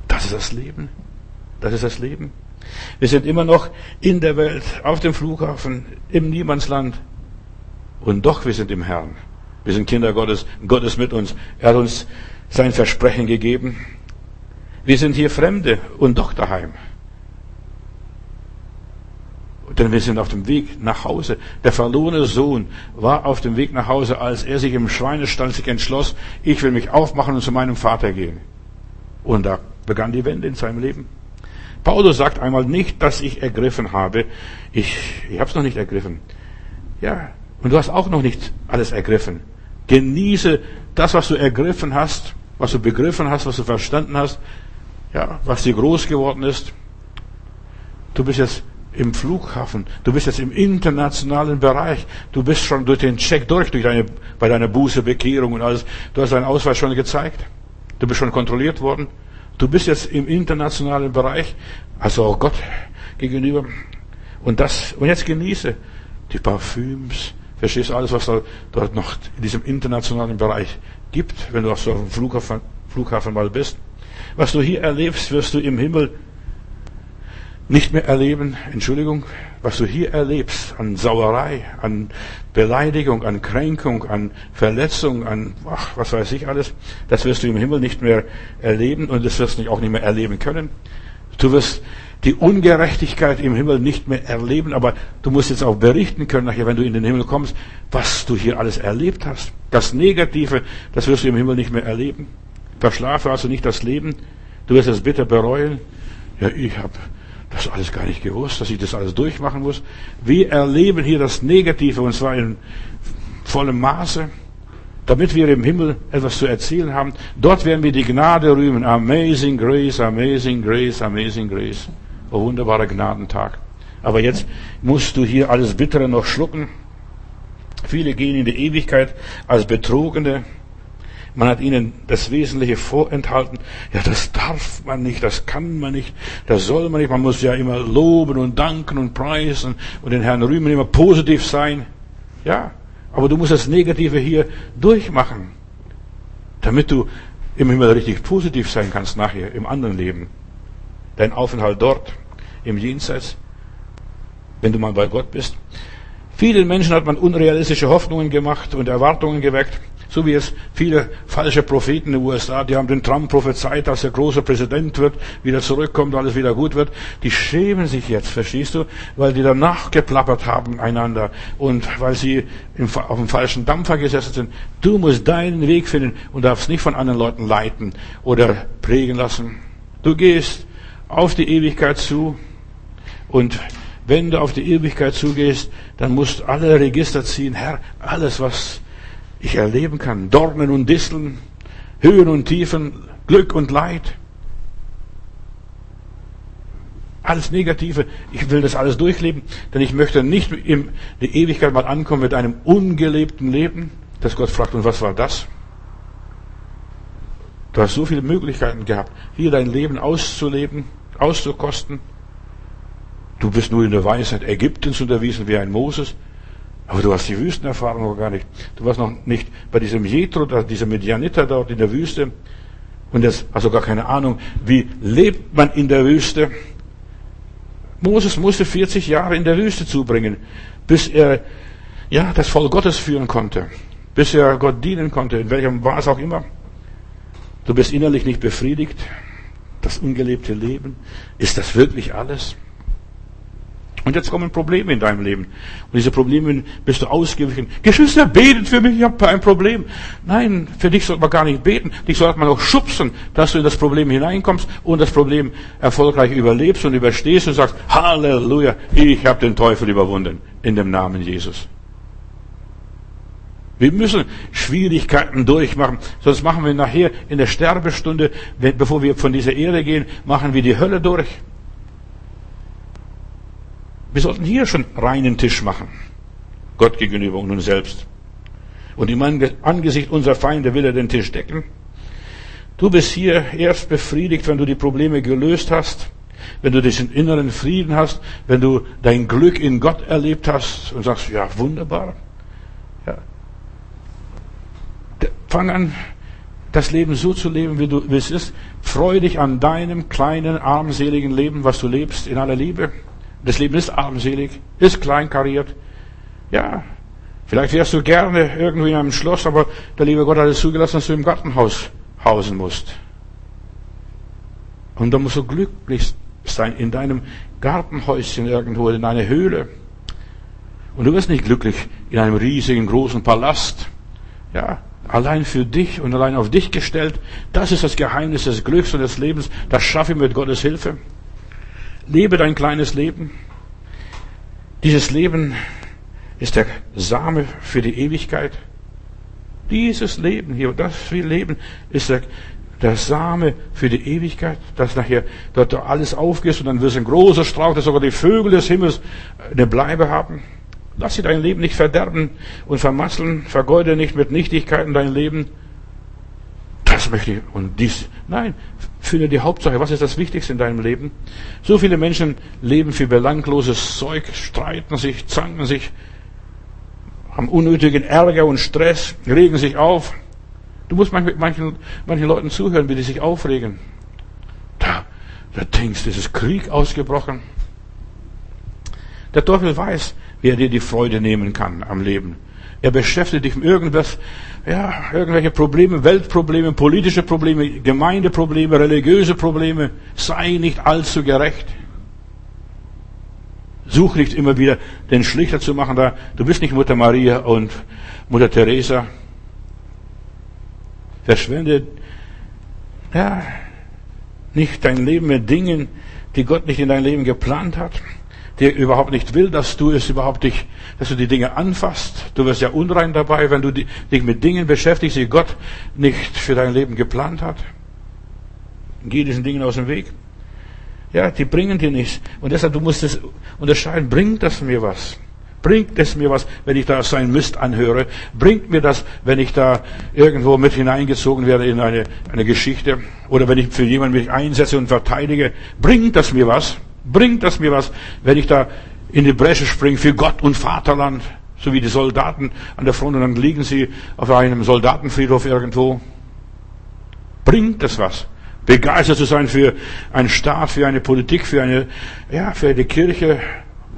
Das ist das Leben. Das ist das Leben. Wir sind immer noch in der Welt, auf dem Flughafen, im Niemandsland. Und doch, wir sind im Herrn. Wir sind Kinder Gottes. Gott ist mit uns. Er hat uns sein Versprechen gegeben. Wir sind hier Fremde und doch daheim. Denn wir sind auf dem Weg nach Hause. Der verlorene Sohn war auf dem Weg nach Hause, als er sich im Schweinestall sich entschloss, ich will mich aufmachen und zu meinem Vater gehen. Und da begann die Wende in seinem Leben. Paulus sagt einmal nicht, dass ich ergriffen habe. Ich, ich habe es noch nicht ergriffen. Ja, und du hast auch noch nicht alles ergriffen. Genieße das, was du ergriffen hast, was du begriffen hast, was du verstanden hast, ja, was dir groß geworden ist. Du bist jetzt im Flughafen. Du bist jetzt im internationalen Bereich. Du bist schon durch den Check durch, durch deine, bei deiner Buße, Bekehrung und alles. Du hast deinen Ausweis schon gezeigt. Du bist schon kontrolliert worden. Du bist jetzt im internationalen Bereich, also auch Gott gegenüber. Und das, und jetzt genieße die Parfüms. Verstehst alles, was da dort noch in diesem internationalen Bereich gibt, wenn du auf so einem Flughafen, Flughafen mal bist. Was du hier erlebst, wirst du im Himmel nicht mehr erleben, Entschuldigung, was du hier erlebst an Sauerei, an Beleidigung, an Kränkung, an Verletzung, an ach, was weiß ich alles, das wirst du im Himmel nicht mehr erleben und das wirst du auch nicht mehr erleben können. Du wirst die Ungerechtigkeit im Himmel nicht mehr erleben, aber du musst jetzt auch berichten können, nachher, wenn du in den Himmel kommst, was du hier alles erlebt hast. Das Negative, das wirst du im Himmel nicht mehr erleben. Verschlafe also nicht das Leben. Du wirst es bitter bereuen. Ja, ich habe das alles gar nicht gewusst, dass ich das alles durchmachen muss. Wir erleben hier das Negative und zwar in vollem Maße, damit wir im Himmel etwas zu erzählen haben. Dort werden wir die Gnade rühmen. Amazing Grace, Amazing Grace, Amazing Grace. Oh, wunderbarer Gnadentag. Aber jetzt musst du hier alles Bittere noch schlucken. Viele gehen in die Ewigkeit als Betrogene, man hat ihnen das Wesentliche vorenthalten. Ja, das darf man nicht, das kann man nicht, das soll man nicht. Man muss ja immer loben und danken und preisen und den Herrn rühmen, immer positiv sein. Ja, aber du musst das Negative hier durchmachen. damit du im Himmel richtig positiv sein kannst nachher im anderen Leben. Dein Aufenthalt dort, im Jenseits, wenn du mal bei Gott bist. Vielen Menschen hat man unrealistische Hoffnungen gemacht und Erwartungen geweckt. So wie es viele falsche Propheten in den USA, die haben den Trump prophezeit, dass er großer Präsident wird, wieder zurückkommt, alles wieder gut wird. Die schämen sich jetzt, verstehst du? Weil die danach geplappert haben einander und weil sie auf dem falschen Dampfer gesessen sind. Du musst deinen Weg finden und darfst nicht von anderen Leuten leiten oder prägen lassen. Du gehst auf die Ewigkeit zu und wenn du auf die Ewigkeit zugehst, dann musst alle Register ziehen. Herr, alles, was ich erleben kann. Dornen und Disteln, Höhen und Tiefen, Glück und Leid. Alles Negative. Ich will das alles durchleben, denn ich möchte nicht in die Ewigkeit mal ankommen mit einem ungelebten Leben, dass Gott fragt, und was war das? Du hast so viele Möglichkeiten gehabt, hier dein Leben auszuleben, auszukosten. Du bist nur in der Weisheit Ägyptens unterwiesen wie ein Moses. Aber du hast die Wüstenerfahrung noch gar nicht. Du warst noch nicht bei diesem Jethro, dieser Medianiter dort in der Wüste. Und jetzt hast du gar keine Ahnung, wie lebt man in der Wüste. Moses musste 40 Jahre in der Wüste zubringen, bis er, ja, das Volk Gottes führen konnte. Bis er Gott dienen konnte, in welchem war es auch immer. Du bist innerlich nicht befriedigt. Das ungelebte Leben. Ist das wirklich alles? Und jetzt kommen Probleme in deinem Leben. Und diese Probleme bist du ausgewichen. Geschwister, betet für mich, ich habe ein Problem. Nein, für dich sollte man gar nicht beten. Dich sollte man auch schubsen, dass du in das Problem hineinkommst und das Problem erfolgreich überlebst und überstehst und sagst, Halleluja, ich habe den Teufel überwunden. In dem Namen Jesus. Wir müssen Schwierigkeiten durchmachen, sonst machen wir nachher in der Sterbestunde, bevor wir von dieser Erde gehen, machen wir die Hölle durch. Wir sollten hier schon reinen Tisch machen. Gott gegenüber und uns selbst. Und im Angesicht unserer Feinde will er den Tisch decken. Du bist hier erst befriedigt, wenn du die Probleme gelöst hast, wenn du diesen inneren Frieden hast, wenn du dein Glück in Gott erlebt hast und sagst, ja, wunderbar. Ja. Fang an, das Leben so zu leben, wie, du, wie es ist. Freu dich an deinem kleinen, armseligen Leben, was du lebst, in aller Liebe. Das Leben ist armselig, ist kleinkariert. Ja, vielleicht wärst du gerne irgendwie in einem Schloss, aber der liebe Gott hat es zugelassen, dass du im Gartenhaus hausen musst. Und da musst du glücklich sein in deinem Gartenhäuschen irgendwo, in einer Höhle. Und du wirst nicht glücklich in einem riesigen, großen Palast. Ja, allein für dich und allein auf dich gestellt. Das ist das Geheimnis des Glücks und des Lebens. Das schaffe ich mit Gottes Hilfe. Lebe dein kleines Leben. Dieses Leben ist der Same für die Ewigkeit. Dieses Leben hier, das wir leben, ist der, der Same für die Ewigkeit, dass nachher dort alles aufgeht und dann wird es ein großer Strauch, dass sogar die Vögel des Himmels eine Bleibe haben. Lass sie dein Leben nicht verderben und vermasseln, vergeude nicht mit Nichtigkeiten dein Leben. Das möchte ich, und dies, nein, finde die Hauptsache. Was ist das Wichtigste in deinem Leben? So viele Menschen leben für belangloses Zeug, streiten sich, zanken sich, haben unnötigen Ärger und Stress, regen sich auf. Du musst manchen, manchen, manchen Leuten zuhören, wie die sich aufregen. Da, da denkst du, es ist Krieg ausgebrochen. Der Teufel weiß, wie er dir die Freude nehmen kann am Leben. Er beschäftigt dich mit irgendwas, ja, irgendwelche Probleme, Weltprobleme, politische Probleme, Gemeindeprobleme, religiöse Probleme. Sei nicht allzu gerecht. Such nicht immer wieder den Schlichter zu machen da. Du bist nicht Mutter Maria und Mutter Teresa. Verschwende, ja, nicht dein Leben mit Dingen, die Gott nicht in dein Leben geplant hat der überhaupt nicht will, dass du es überhaupt dich, dass du die Dinge anfasst. Du wirst ja unrein dabei, wenn du dich mit Dingen beschäftigst, die Gott nicht für dein Leben geplant hat. Geh diesen Dingen aus dem Weg. Ja, die bringen dir nichts. Und deshalb, du musst es unterscheiden, bringt das mir was? Bringt es mir was, wenn ich da sein Mist anhöre? Bringt mir das, wenn ich da irgendwo mit hineingezogen werde in eine, eine Geschichte? Oder wenn ich für jemanden mich einsetze und verteidige? Bringt das mir was? Bringt das mir was, wenn ich da in die Bresche springe für Gott und Vaterland, so wie die Soldaten an der Front und dann liegen sie auf einem Soldatenfriedhof irgendwo. Bringt es was? Begeistert zu sein für einen Staat, für eine Politik, für eine, ja, für eine Kirche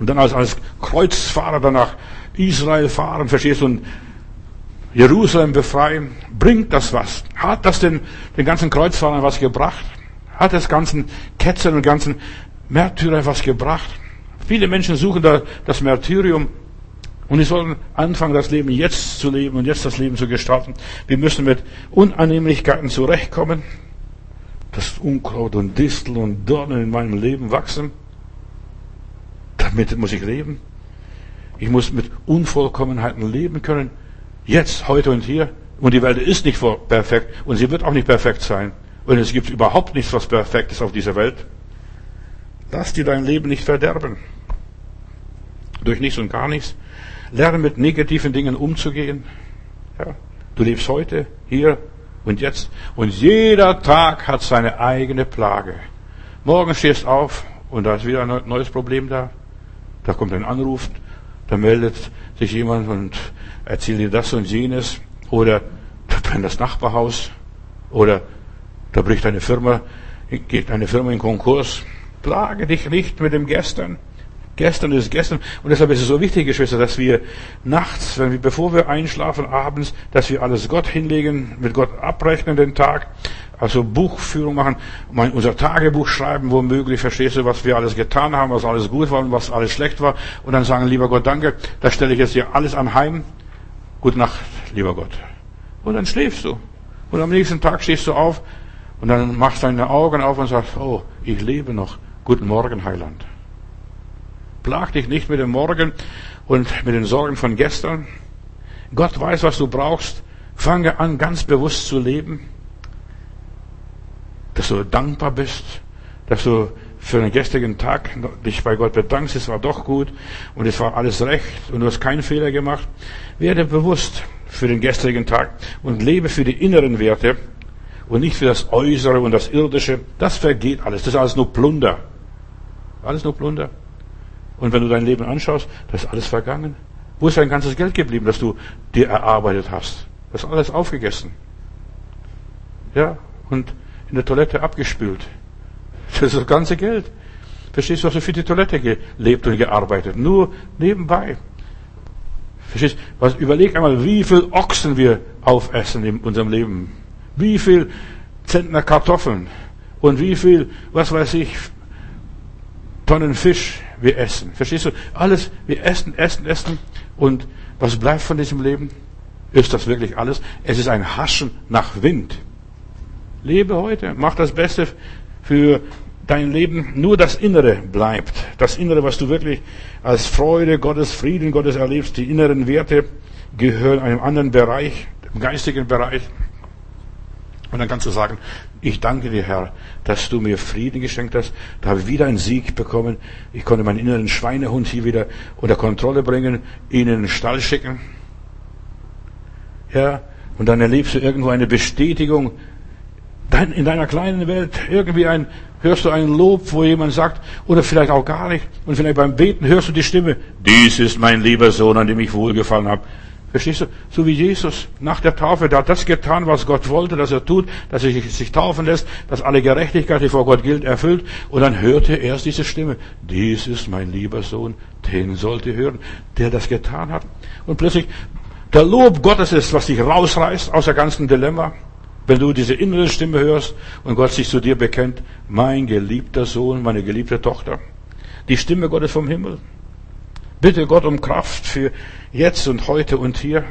und dann als, als Kreuzfahrer danach Israel fahren, verstehst du, und Jerusalem befreien. Bringt das was? Hat das den, den ganzen Kreuzfahrern was gebracht? Hat das ganzen Ketzern und ganzen Märtyrer was gebracht? Viele Menschen suchen da das Märtyrium und sie sollen anfangen, das Leben jetzt zu leben und jetzt das Leben zu gestalten. Wir müssen mit Unannehmlichkeiten zurechtkommen, dass Unkraut und Distel und Dornen in meinem Leben wachsen. Damit muss ich leben. Ich muss mit Unvollkommenheiten leben können. Jetzt, heute und hier. Und die Welt ist nicht perfekt und sie wird auch nicht perfekt sein. Und es gibt überhaupt nichts, was perfekt ist auf dieser Welt. Lass dir dein Leben nicht verderben. Durch nichts und gar nichts. Lerne mit negativen Dingen umzugehen. Ja, du lebst heute, hier und jetzt. Und jeder Tag hat seine eigene Plage. Morgen stehst auf und da ist wieder ein neues Problem da. Da kommt ein Anruf, da meldet sich jemand und erzählt dir das und jenes. Oder da brennt das Nachbarhaus. Oder da bricht eine Firma, geht eine Firma in Konkurs. Plage dich nicht mit dem Gestern. Gestern ist gestern. Und deshalb ist es so wichtig, Geschwister, dass wir nachts, wenn wir, bevor wir einschlafen, abends, dass wir alles Gott hinlegen, mit Gott abrechnen den Tag, also Buchführung machen, mein, unser Tagebuch schreiben, womöglich, verstehst du, was wir alles getan haben, was alles gut war und was alles schlecht war. Und dann sagen, lieber Gott, danke, da stelle ich jetzt hier alles anheim. Gute Nacht, lieber Gott. Und dann schläfst du. Und am nächsten Tag stehst du auf und dann machst deine Augen auf und sagst, oh, ich lebe noch. Guten Morgen, Heiland. Plag dich nicht mit dem Morgen und mit den Sorgen von gestern. Gott weiß, was du brauchst. Fange an, ganz bewusst zu leben. Dass du dankbar bist, dass du für den gestrigen Tag dich bei Gott bedankst, es war doch gut und es war alles recht und du hast keinen Fehler gemacht. Werde bewusst für den gestrigen Tag und lebe für die inneren Werte und nicht für das Äußere und das Irdische. Das vergeht alles. Das ist alles nur Plunder. Alles nur Plunder. Und wenn du dein Leben anschaust, das ist alles vergangen. Wo ist dein ganzes Geld geblieben, das du dir erarbeitet hast? Das ist alles aufgegessen. Ja, und in der Toilette abgespült. Das ist das ganze Geld. Verstehst du, hast du für die Toilette gelebt und gearbeitet? Nur nebenbei. Verstehst du? Was, überleg einmal, wie viel Ochsen wir aufessen in unserem Leben. Wie viel Zentner Kartoffeln. Und wie viel, was weiß ich, Tonnen Fisch wir essen. Verstehst du? Alles, wir essen, essen, essen. Und was bleibt von diesem Leben? Ist das wirklich alles? Es ist ein Haschen nach Wind. Lebe heute, mach das Beste für dein Leben. Nur das Innere bleibt. Das Innere, was du wirklich als Freude, Gottes Frieden, Gottes erlebst. Die inneren Werte gehören einem anderen Bereich, dem geistigen Bereich. Und dann kannst du sagen, ich danke dir, Herr, dass du mir Frieden geschenkt hast. Da habe ich wieder einen Sieg bekommen. Ich konnte meinen inneren Schweinehund hier wieder unter Kontrolle bringen, ihn in den Stall schicken. Ja, und dann erlebst du irgendwo eine Bestätigung. in deiner kleinen Welt irgendwie ein, hörst du ein Lob, wo jemand sagt, oder vielleicht auch gar nicht, und vielleicht beim Beten hörst du die Stimme, dies ist mein lieber Sohn, an dem ich wohlgefallen habe. Verstehst du? So wie Jesus nach der Taufe, der hat das getan, was Gott wollte, dass er tut, dass er sich taufen lässt, dass alle Gerechtigkeit, die vor Gott gilt, erfüllt. Und dann hörte er erst diese Stimme. Dies ist mein lieber Sohn, den sollt ihr hören, der das getan hat. Und plötzlich, der Lob Gottes ist, was dich rausreißt aus der ganzen Dilemma. Wenn du diese innere Stimme hörst und Gott sich zu dir bekennt, mein geliebter Sohn, meine geliebte Tochter. Die Stimme Gottes vom Himmel. Bitte Gott um Kraft für jetzt und heute und hier.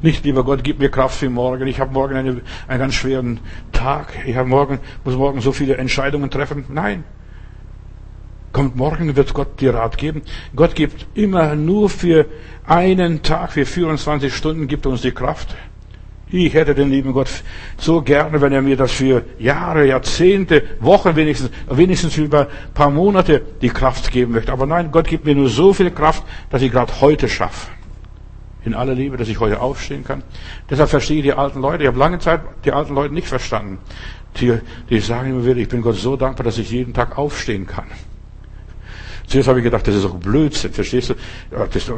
Nicht, lieber Gott, gib mir Kraft für morgen. Ich habe morgen eine, einen ganz schweren Tag. Ich habe morgen, muss morgen so viele Entscheidungen treffen. Nein. Kommt morgen, wird Gott dir Rat geben. Gott gibt immer nur für einen Tag, für 24 Stunden gibt er uns die Kraft. Ich hätte den lieben Gott so gerne, wenn er mir das für Jahre, Jahrzehnte, Wochen wenigstens, wenigstens über ein paar Monate die Kraft geben möchte. Aber nein, Gott gibt mir nur so viel Kraft, dass ich gerade heute schaffe. In aller Liebe, dass ich heute aufstehen kann. Deshalb verstehe ich die alten Leute. Ich habe lange Zeit die alten Leute nicht verstanden. Die, die sagen immer wieder, ich bin Gott so dankbar, dass ich jeden Tag aufstehen kann. Zuerst habe ich gedacht, das ist doch Blödsinn, verstehst du?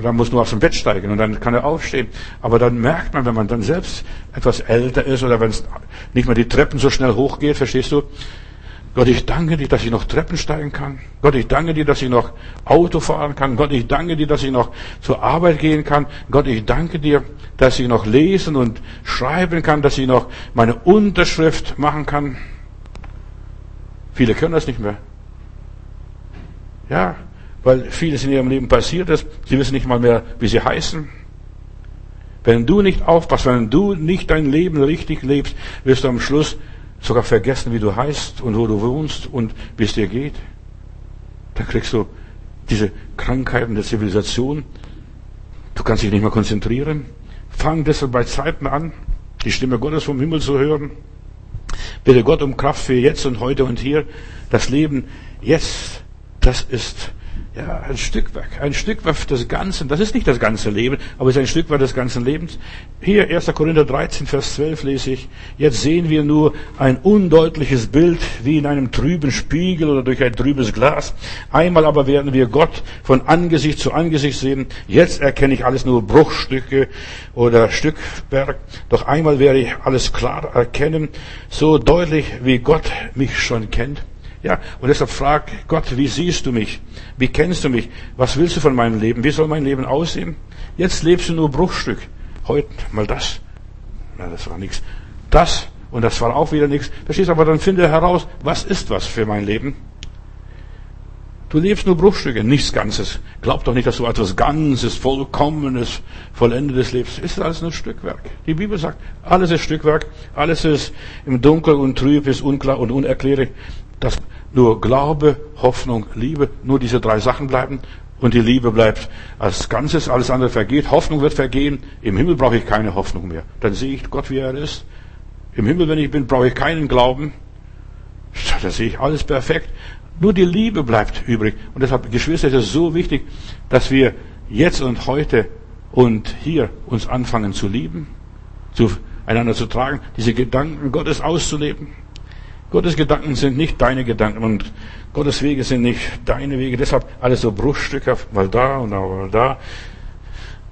Da muss nur aus dem Bett steigen und dann kann er aufstehen. Aber dann merkt man, wenn man dann selbst etwas älter ist oder wenn es nicht mehr die Treppen so schnell hochgeht, verstehst du? Gott, ich danke dir, dass ich noch Treppen steigen kann. Gott, ich danke dir, dass ich noch Auto fahren kann. Gott, ich danke dir, dass ich noch zur Arbeit gehen kann. Gott, ich danke dir, dass ich noch lesen und schreiben kann, dass ich noch meine Unterschrift machen kann. Viele können das nicht mehr. Ja, weil vieles in ihrem Leben passiert ist. Sie wissen nicht mal mehr, wie sie heißen. Wenn du nicht aufpasst, wenn du nicht dein Leben richtig lebst, wirst du am Schluss sogar vergessen, wie du heißt und wo du wohnst und wie es dir geht. Dann kriegst du diese Krankheiten der Zivilisation. Du kannst dich nicht mehr konzentrieren. Fang deshalb bei Zeiten an, die Stimme Gottes vom Himmel zu hören. Bitte Gott um Kraft für jetzt und heute und hier. Das Leben jetzt, das ist ja, ein Stückwerk, ein Stückwerk des Ganzen. Das ist nicht das ganze Leben, aber es ist ein Stückwerk des ganzen Lebens. Hier 1. Korinther 13, Vers 12 lese ich. Jetzt sehen wir nur ein undeutliches Bild wie in einem trüben Spiegel oder durch ein trübes Glas. Einmal aber werden wir Gott von Angesicht zu Angesicht sehen. Jetzt erkenne ich alles nur Bruchstücke oder Stückwerk. Doch einmal werde ich alles klar erkennen, so deutlich wie Gott mich schon kennt. Ja, und deshalb frag Gott, wie siehst du mich? Wie kennst du mich? Was willst du von meinem Leben? Wie soll mein Leben aussehen? Jetzt lebst du nur Bruchstück. Heute mal das. Na, das war nichts. Das und das war auch wieder nichts. Verstehst du? Aber dann finde heraus, was ist was für mein Leben? Du lebst nur Bruchstücke, nichts Ganzes. Glaub doch nicht, dass du etwas Ganzes, Vollkommenes, Vollendetes lebst. Ist alles nur Stückwerk. Die Bibel sagt, alles ist Stückwerk, alles ist im Dunkel und trüb, ist unklar und unerklärlich dass nur Glaube, Hoffnung, Liebe, nur diese drei Sachen bleiben und die Liebe bleibt als Ganzes, alles andere vergeht, Hoffnung wird vergehen, im Himmel brauche ich keine Hoffnung mehr. Dann sehe ich Gott, wie er ist. Im Himmel, wenn ich bin, brauche ich keinen Glauben. Da sehe ich alles perfekt. Nur die Liebe bleibt übrig. Und deshalb, Geschwister, ist es so wichtig, dass wir jetzt und heute und hier uns anfangen zu lieben, zu einander zu tragen, diese Gedanken Gottes auszuleben. Gottes Gedanken sind nicht deine Gedanken und Gottes Wege sind nicht deine Wege. Deshalb alles so Bruchstücke, mal da und mal da.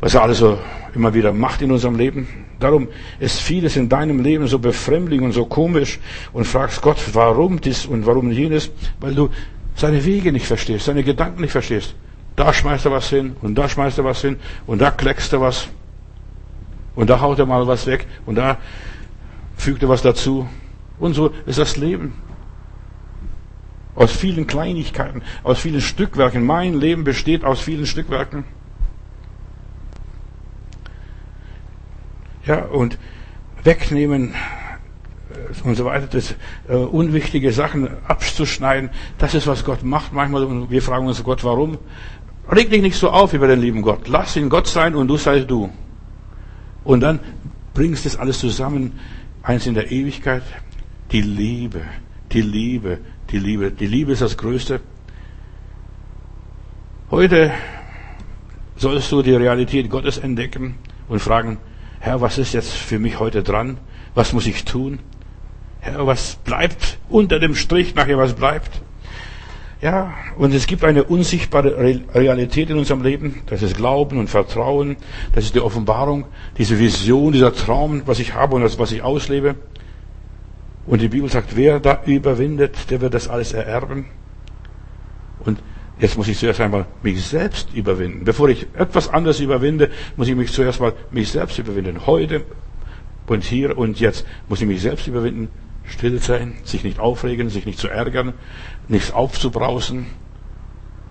Was er alles so immer wieder macht in unserem Leben. Darum ist vieles in deinem Leben so befremdlich und so komisch und fragst Gott, warum dies und warum jenes, weil du seine Wege nicht verstehst, seine Gedanken nicht verstehst. Da schmeißt er was hin und da schmeißt er was hin und da kleckst er was und da haut er mal was weg und da fügt er was dazu. Und so ist das Leben. Aus vielen Kleinigkeiten, aus vielen Stückwerken. Mein Leben besteht aus vielen Stückwerken. Ja, und wegnehmen äh, und so weiter, das äh, unwichtige Sachen abzuschneiden, das ist, was Gott macht manchmal. Und wir fragen uns Gott, warum? Reg dich nicht so auf über den lieben Gott. Lass ihn Gott sein und du sei du. Und dann bringst du das alles zusammen, eins in der Ewigkeit, die Liebe, die Liebe, die Liebe. Die Liebe ist das Größte. Heute sollst du die Realität Gottes entdecken und fragen, Herr, was ist jetzt für mich heute dran? Was muss ich tun? Herr, was bleibt unter dem Strich nachher, was bleibt? Ja, und es gibt eine unsichtbare Realität in unserem Leben. Das ist Glauben und Vertrauen. Das ist die Offenbarung, diese Vision, dieser Traum, was ich habe und das, was ich auslebe. Und die Bibel sagt, wer da überwindet, der wird das alles ererben. Und jetzt muss ich zuerst einmal mich selbst überwinden. Bevor ich etwas anderes überwinde, muss ich mich zuerst mal mich selbst überwinden. Heute und hier und jetzt muss ich mich selbst überwinden. Still sein, sich nicht aufregen, sich nicht zu ärgern, nichts aufzubrausen,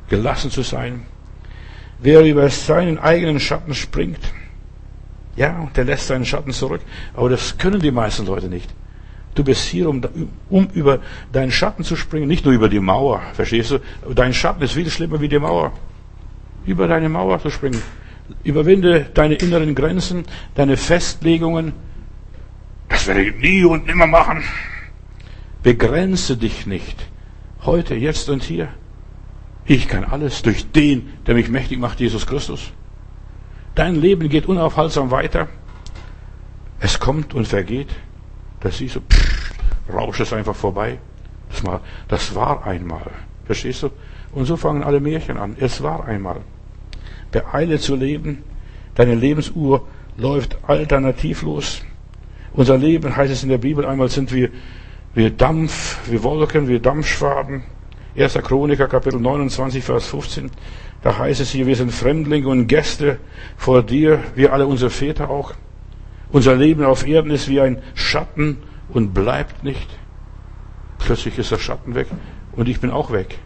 gelassen zu sein. Wer über seinen eigenen Schatten springt, ja, der lässt seinen Schatten zurück. Aber das können die meisten Leute nicht. Du bist hier, um, um über deinen Schatten zu springen, nicht nur über die Mauer, verstehst du? Dein Schatten ist viel schlimmer wie die Mauer. Über deine Mauer zu springen. Überwinde deine inneren Grenzen, deine Festlegungen. Das werde ich nie und nimmer machen. Begrenze dich nicht. Heute, jetzt und hier. Ich kann alles durch den, der mich mächtig macht, Jesus Christus. Dein Leben geht unaufhaltsam weiter. Es kommt und vergeht. Das siehst du, pff, rauscht es einfach vorbei. Das, mal, das war einmal. Verstehst du? Und so fangen alle Märchen an. Es war einmal. Beeile zu leben. Deine Lebensuhr läuft alternativlos. Unser Leben, heißt es in der Bibel, einmal sind wir, wir Dampf, wir Wolken, wir Dampfschwaden. 1. Chroniker, Kapitel 29, Vers 15. Da heißt es hier, wir sind Fremdlinge und Gäste vor dir, wie alle unsere Väter auch. Unser Leben auf Erden ist wie ein Schatten und bleibt nicht. Plötzlich ist der Schatten weg und ich bin auch weg.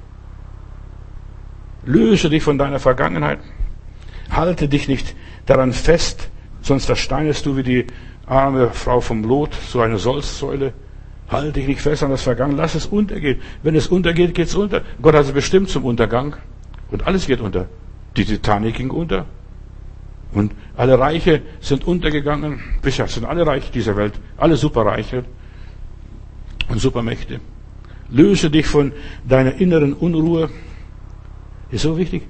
Löse dich von deiner Vergangenheit. Halte dich nicht daran fest, sonst ersteinest du wie die arme Frau vom Lot, so eine Solzsäule. Halte dich nicht fest an das Vergangen, lass es untergehen. Wenn es untergeht, geht's unter. Gott hat es bestimmt zum Untergang. Und alles geht unter. Die Titanic ging unter. Und alle Reiche sind untergegangen. Bisher sind alle Reiche dieser Welt. Alle Superreiche und Supermächte. Löse dich von deiner inneren Unruhe. Ist so wichtig.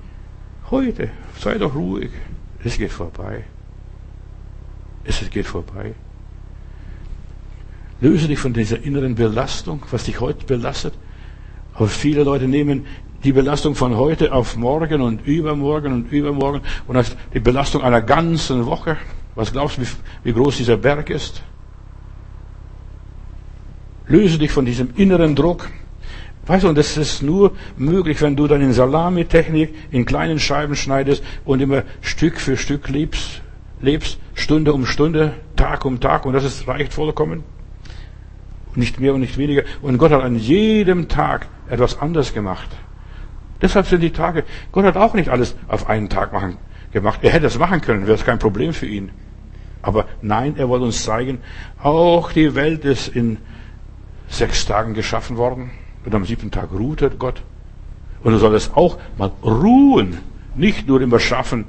Heute, sei doch ruhig. Es geht vorbei. Es geht vorbei. Löse dich von dieser inneren Belastung, was dich heute belastet. Aber viele Leute nehmen die Belastung von heute auf morgen und übermorgen und übermorgen und als die Belastung einer ganzen Woche. Was glaubst du, wie groß dieser Berg ist? Löse dich von diesem inneren Druck. Weißt du, und das ist nur möglich, wenn du deine Salamitechnik in kleinen Scheiben schneidest und immer Stück für Stück lebst, lebst, Stunde um Stunde, Tag um Tag, und das ist, reicht vollkommen. Nicht mehr und nicht weniger. Und Gott hat an jedem Tag etwas anders gemacht. Deshalb sind die Tage, Gott hat auch nicht alles auf einen Tag machen, gemacht. Er hätte es machen können, wäre es kein Problem für ihn. Aber nein, er wollte uns zeigen, auch die Welt ist in sechs Tagen geschaffen worden. Und am siebten Tag ruhte Gott. Und du solltest auch mal ruhen, nicht nur immer schaffen.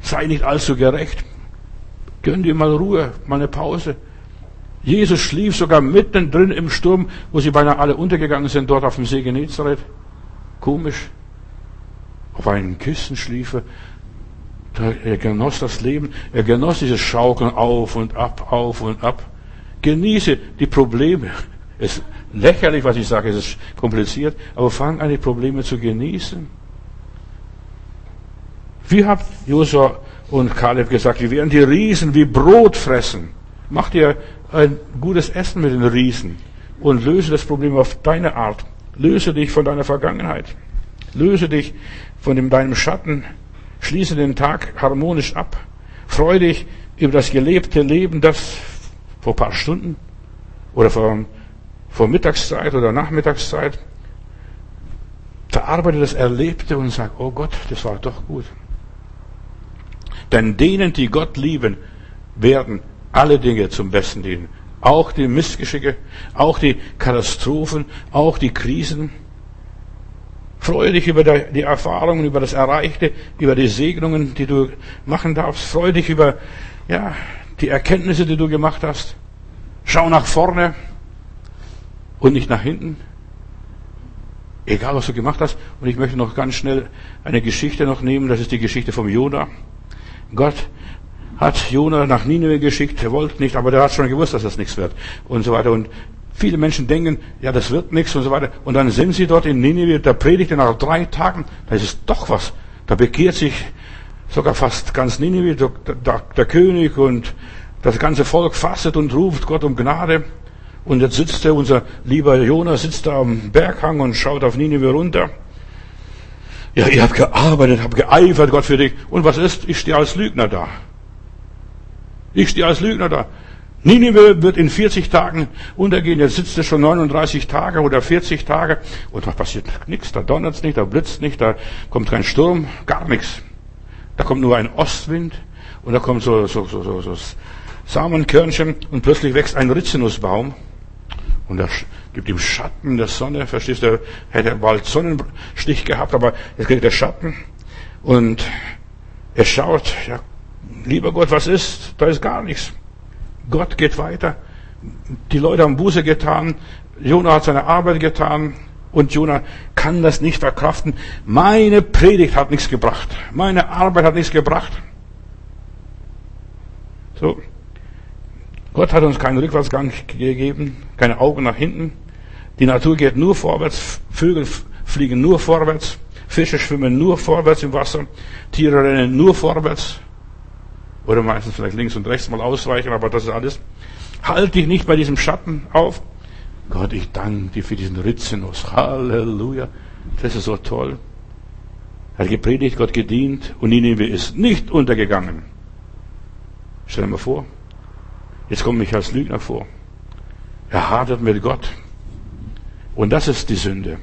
Sei nicht allzu gerecht. Gönn dir mal Ruhe, mal eine Pause. Jesus schlief sogar mittendrin im Sturm, wo sie beinahe alle untergegangen sind, dort auf dem See Genezareth. Komisch. Auf einen Kissen schliefe. Er genoss das Leben. Er genoss dieses Schaukeln auf und ab, auf und ab. Genieße die Probleme. Es ist lächerlich, was ich sage, es ist kompliziert, aber fang an, die Probleme zu genießen. Wie habt Josua und Kaleb gesagt, wir werden die Riesen wie Brot fressen. Mach dir ein gutes Essen mit den Riesen und löse das Problem auf deine Art. Löse dich von deiner Vergangenheit. Löse dich von dem, deinem Schatten. Schließe den Tag harmonisch ab. Freue dich über das gelebte Leben, das vor paar Stunden oder vor, vor Mittagszeit oder Nachmittagszeit. Verarbeite das Erlebte und sag, oh Gott, das war doch gut. Denn denen, die Gott lieben, werden alle Dinge zum Besten dienen. Auch die Missgeschicke, auch die Katastrophen, auch die Krisen. Freue dich über die Erfahrungen, über das Erreichte, über die Segnungen, die du machen darfst. Freue dich über, ja, die Erkenntnisse, die du gemacht hast. Schau nach vorne und nicht nach hinten. Egal, was du gemacht hast. Und ich möchte noch ganz schnell eine Geschichte noch nehmen. Das ist die Geschichte vom Jona. Gott hat Jona nach Nineveh geschickt, er wollte nicht, aber der hat schon gewusst, dass das nichts wird und so weiter. Und viele Menschen denken, ja, das wird nichts und so weiter. Und dann sind sie dort in Nineveh, da predigt er nach drei Tagen, da ist es doch was. Da bekehrt sich sogar fast ganz Nineveh, der, der, König und das ganze Volk fastet und ruft Gott um Gnade. Und jetzt sitzt er, unser lieber Jona, sitzt da am Berghang und schaut auf Nineveh runter. Ja, ihr habt gearbeitet, habt geeifert, Gott für dich. Und was ist? Ich stehe als Lügner da. Ich stehe als Lügner da. Ninive wird in 40 Tagen untergehen. Jetzt sitzt es schon 39 Tage oder 40 Tage und da passiert nichts. Da donnert es nicht, da blitzt nicht, da kommt kein Sturm, gar nichts. Da kommt nur ein Ostwind und da kommt so, so, so, so, so Samenkörnchen und plötzlich wächst ein Rizinusbaum und er gibt ihm Schatten der Sonne. Verstehst du? Hätte er bald Sonnenstich gehabt, aber jetzt kriegt er Schatten und er schaut, ja, lieber Gott, was ist? Da ist gar nichts. Gott geht weiter. Die Leute haben Buße getan. Jona hat seine Arbeit getan. Und Jona kann das nicht verkraften. Meine Predigt hat nichts gebracht. Meine Arbeit hat nichts gebracht. So. Gott hat uns keinen Rückwärtsgang gegeben, keine Augen nach hinten. Die Natur geht nur vorwärts. Vögel fliegen nur vorwärts, Fische schwimmen nur vorwärts im Wasser, Tiere rennen nur vorwärts. Oder meistens vielleicht links und rechts mal ausweichen, aber das ist alles. Halt dich nicht bei diesem Schatten auf. Gott, ich danke dir für diesen Ritzenus. Halleluja. Das ist so toll. Er hat gepredigt, Gott gedient und Nineveh ist nicht untergegangen. Stell dir mal vor. Jetzt komme ich als Lügner vor. Er hadert mit Gott. Und das ist die Sünde.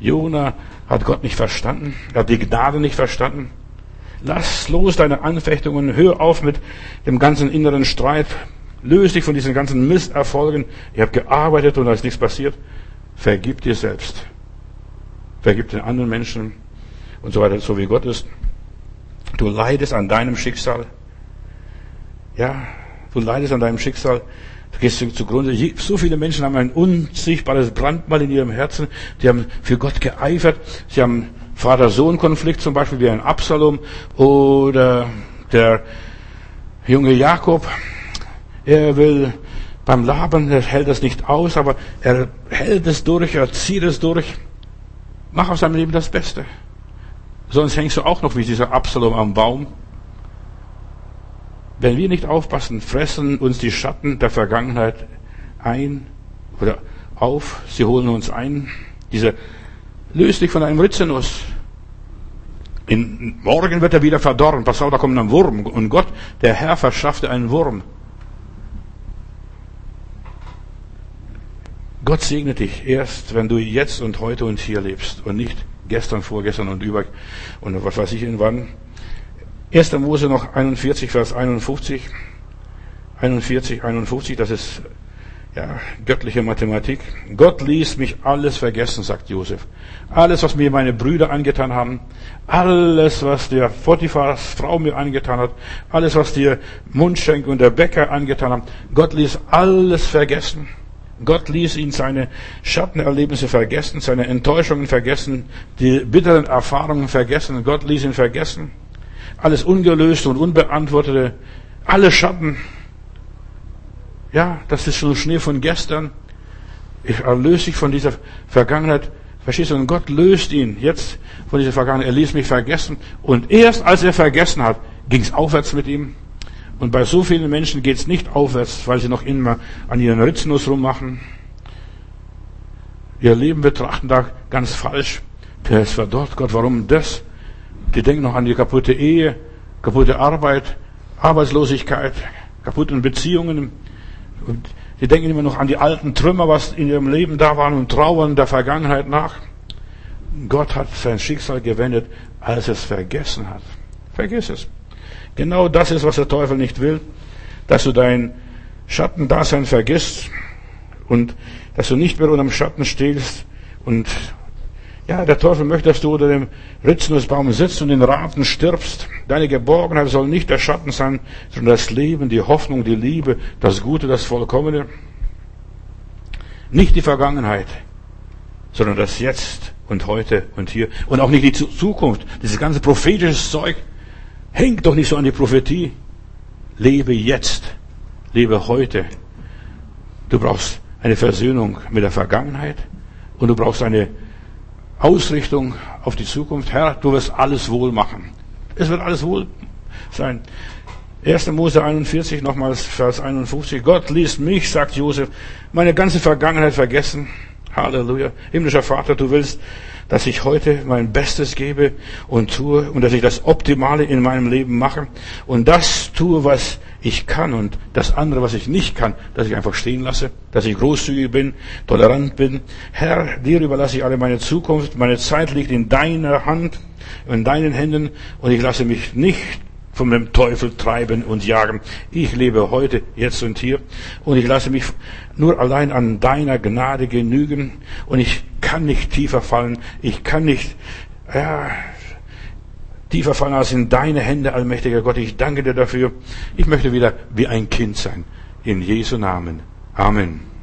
Jona hat Gott nicht verstanden. Er hat die Gnade nicht verstanden. Lass los deine Anfechtungen. Hör auf mit dem ganzen inneren Streit. Löse dich von diesen ganzen Misserfolgen. Ich habe gearbeitet und da ist nichts passiert. Vergib dir selbst. Vergib den anderen Menschen und so weiter, so wie Gott ist. Du leidest an deinem Schicksal. Ja, du leidest an deinem Schicksal. Du gehst zugrunde. So viele Menschen haben ein unsichtbares Brandmal in ihrem Herzen. Die haben für Gott geeifert. Sie haben Vater-Sohn-Konflikt zum Beispiel wie ein Absalom oder der junge Jakob. Er will beim Laben, er hält das nicht aus, aber er hält es durch, er zieht es durch. Mach aus seinem Leben das Beste. Sonst hängst du auch noch wie dieser Absalom am Baum. Wenn wir nicht aufpassen, fressen uns die Schatten der Vergangenheit ein oder auf, sie holen uns ein. Diese löst dich von einem Ritzenus. In, morgen wird er wieder verdorren. Pass auf, da kommt ein Wurm. Und Gott, der Herr, verschaffte einen Wurm. Gott segne dich erst, wenn du jetzt und heute und hier lebst und nicht gestern, vorgestern und über und was weiß ich in wann. 1. Mose noch 41, Vers 51. 41, 51, das ist ja, göttliche Mathematik. Gott ließ mich alles vergessen, sagt Josef. Alles, was mir meine Brüder angetan haben, alles, was der Potiphars Frau mir angetan hat, alles, was der Mundschenk und der Bäcker angetan haben, Gott ließ alles vergessen. Gott ließ ihn seine Schattenerlebnisse vergessen, seine Enttäuschungen vergessen, die bitteren Erfahrungen vergessen. Gott ließ ihn vergessen. Alles ungelöste und unbeantwortete, alle Schatten. Ja, das ist schon Schnee von gestern. Ich erlöse dich von dieser Vergangenheit. Verstehst du? Und Gott löst ihn jetzt von dieser Vergangenheit. Er ließ mich vergessen. Und erst als er vergessen hat, ging es aufwärts mit ihm. Und bei so vielen Menschen geht es nicht aufwärts, weil sie noch immer an ihren Ritznuss rummachen. Ihr Leben betrachten da ganz falsch. Der ist verdorrt, Gott, warum das? Die denken noch an die kaputte Ehe, kaputte Arbeit, Arbeitslosigkeit, kaputten Beziehungen. Und die denken immer noch an die alten Trümmer, was in ihrem Leben da waren und trauern der Vergangenheit nach. Gott hat sein Schicksal gewendet, als es vergessen hat. Vergiss es. Genau das ist, was der Teufel nicht will, dass du dein Schattendasein vergisst und dass du nicht mehr unter dem Schatten stehst und ja, der Teufel möchte, dass du unter dem Ritznussbaum sitzt und in Raten stirbst. Deine Geborgenheit soll nicht der Schatten sein, sondern das Leben, die Hoffnung, die Liebe, das Gute, das Vollkommene. Nicht die Vergangenheit, sondern das Jetzt und heute und hier. Und auch nicht die Zukunft. Dieses ganze prophetische Zeug, Häng doch nicht so an die Prophetie. Lebe jetzt. Lebe heute. Du brauchst eine Versöhnung mit der Vergangenheit und du brauchst eine Ausrichtung auf die Zukunft. Herr, du wirst alles wohl machen. Es wird alles wohl sein. 1. Mose 41, nochmals Vers 51. Gott ließ mich, sagt Josef, meine ganze Vergangenheit vergessen. Halleluja. Himmlischer Vater, du willst dass ich heute mein Bestes gebe und tue und dass ich das Optimale in meinem Leben mache und das tue, was ich kann und das andere, was ich nicht kann, dass ich einfach stehen lasse, dass ich großzügig bin, tolerant bin. Herr, dir überlasse ich alle meine Zukunft, meine Zeit liegt in deiner Hand, in deinen Händen und ich lasse mich nicht von dem Teufel treiben und jagen. Ich lebe heute, jetzt und hier und ich lasse mich nur allein an deiner Gnade genügen und ich kann nicht tiefer fallen. Ich kann nicht ja, tiefer fallen als in deine Hände, allmächtiger Gott. Ich danke dir dafür. Ich möchte wieder wie ein Kind sein. In Jesu Namen. Amen.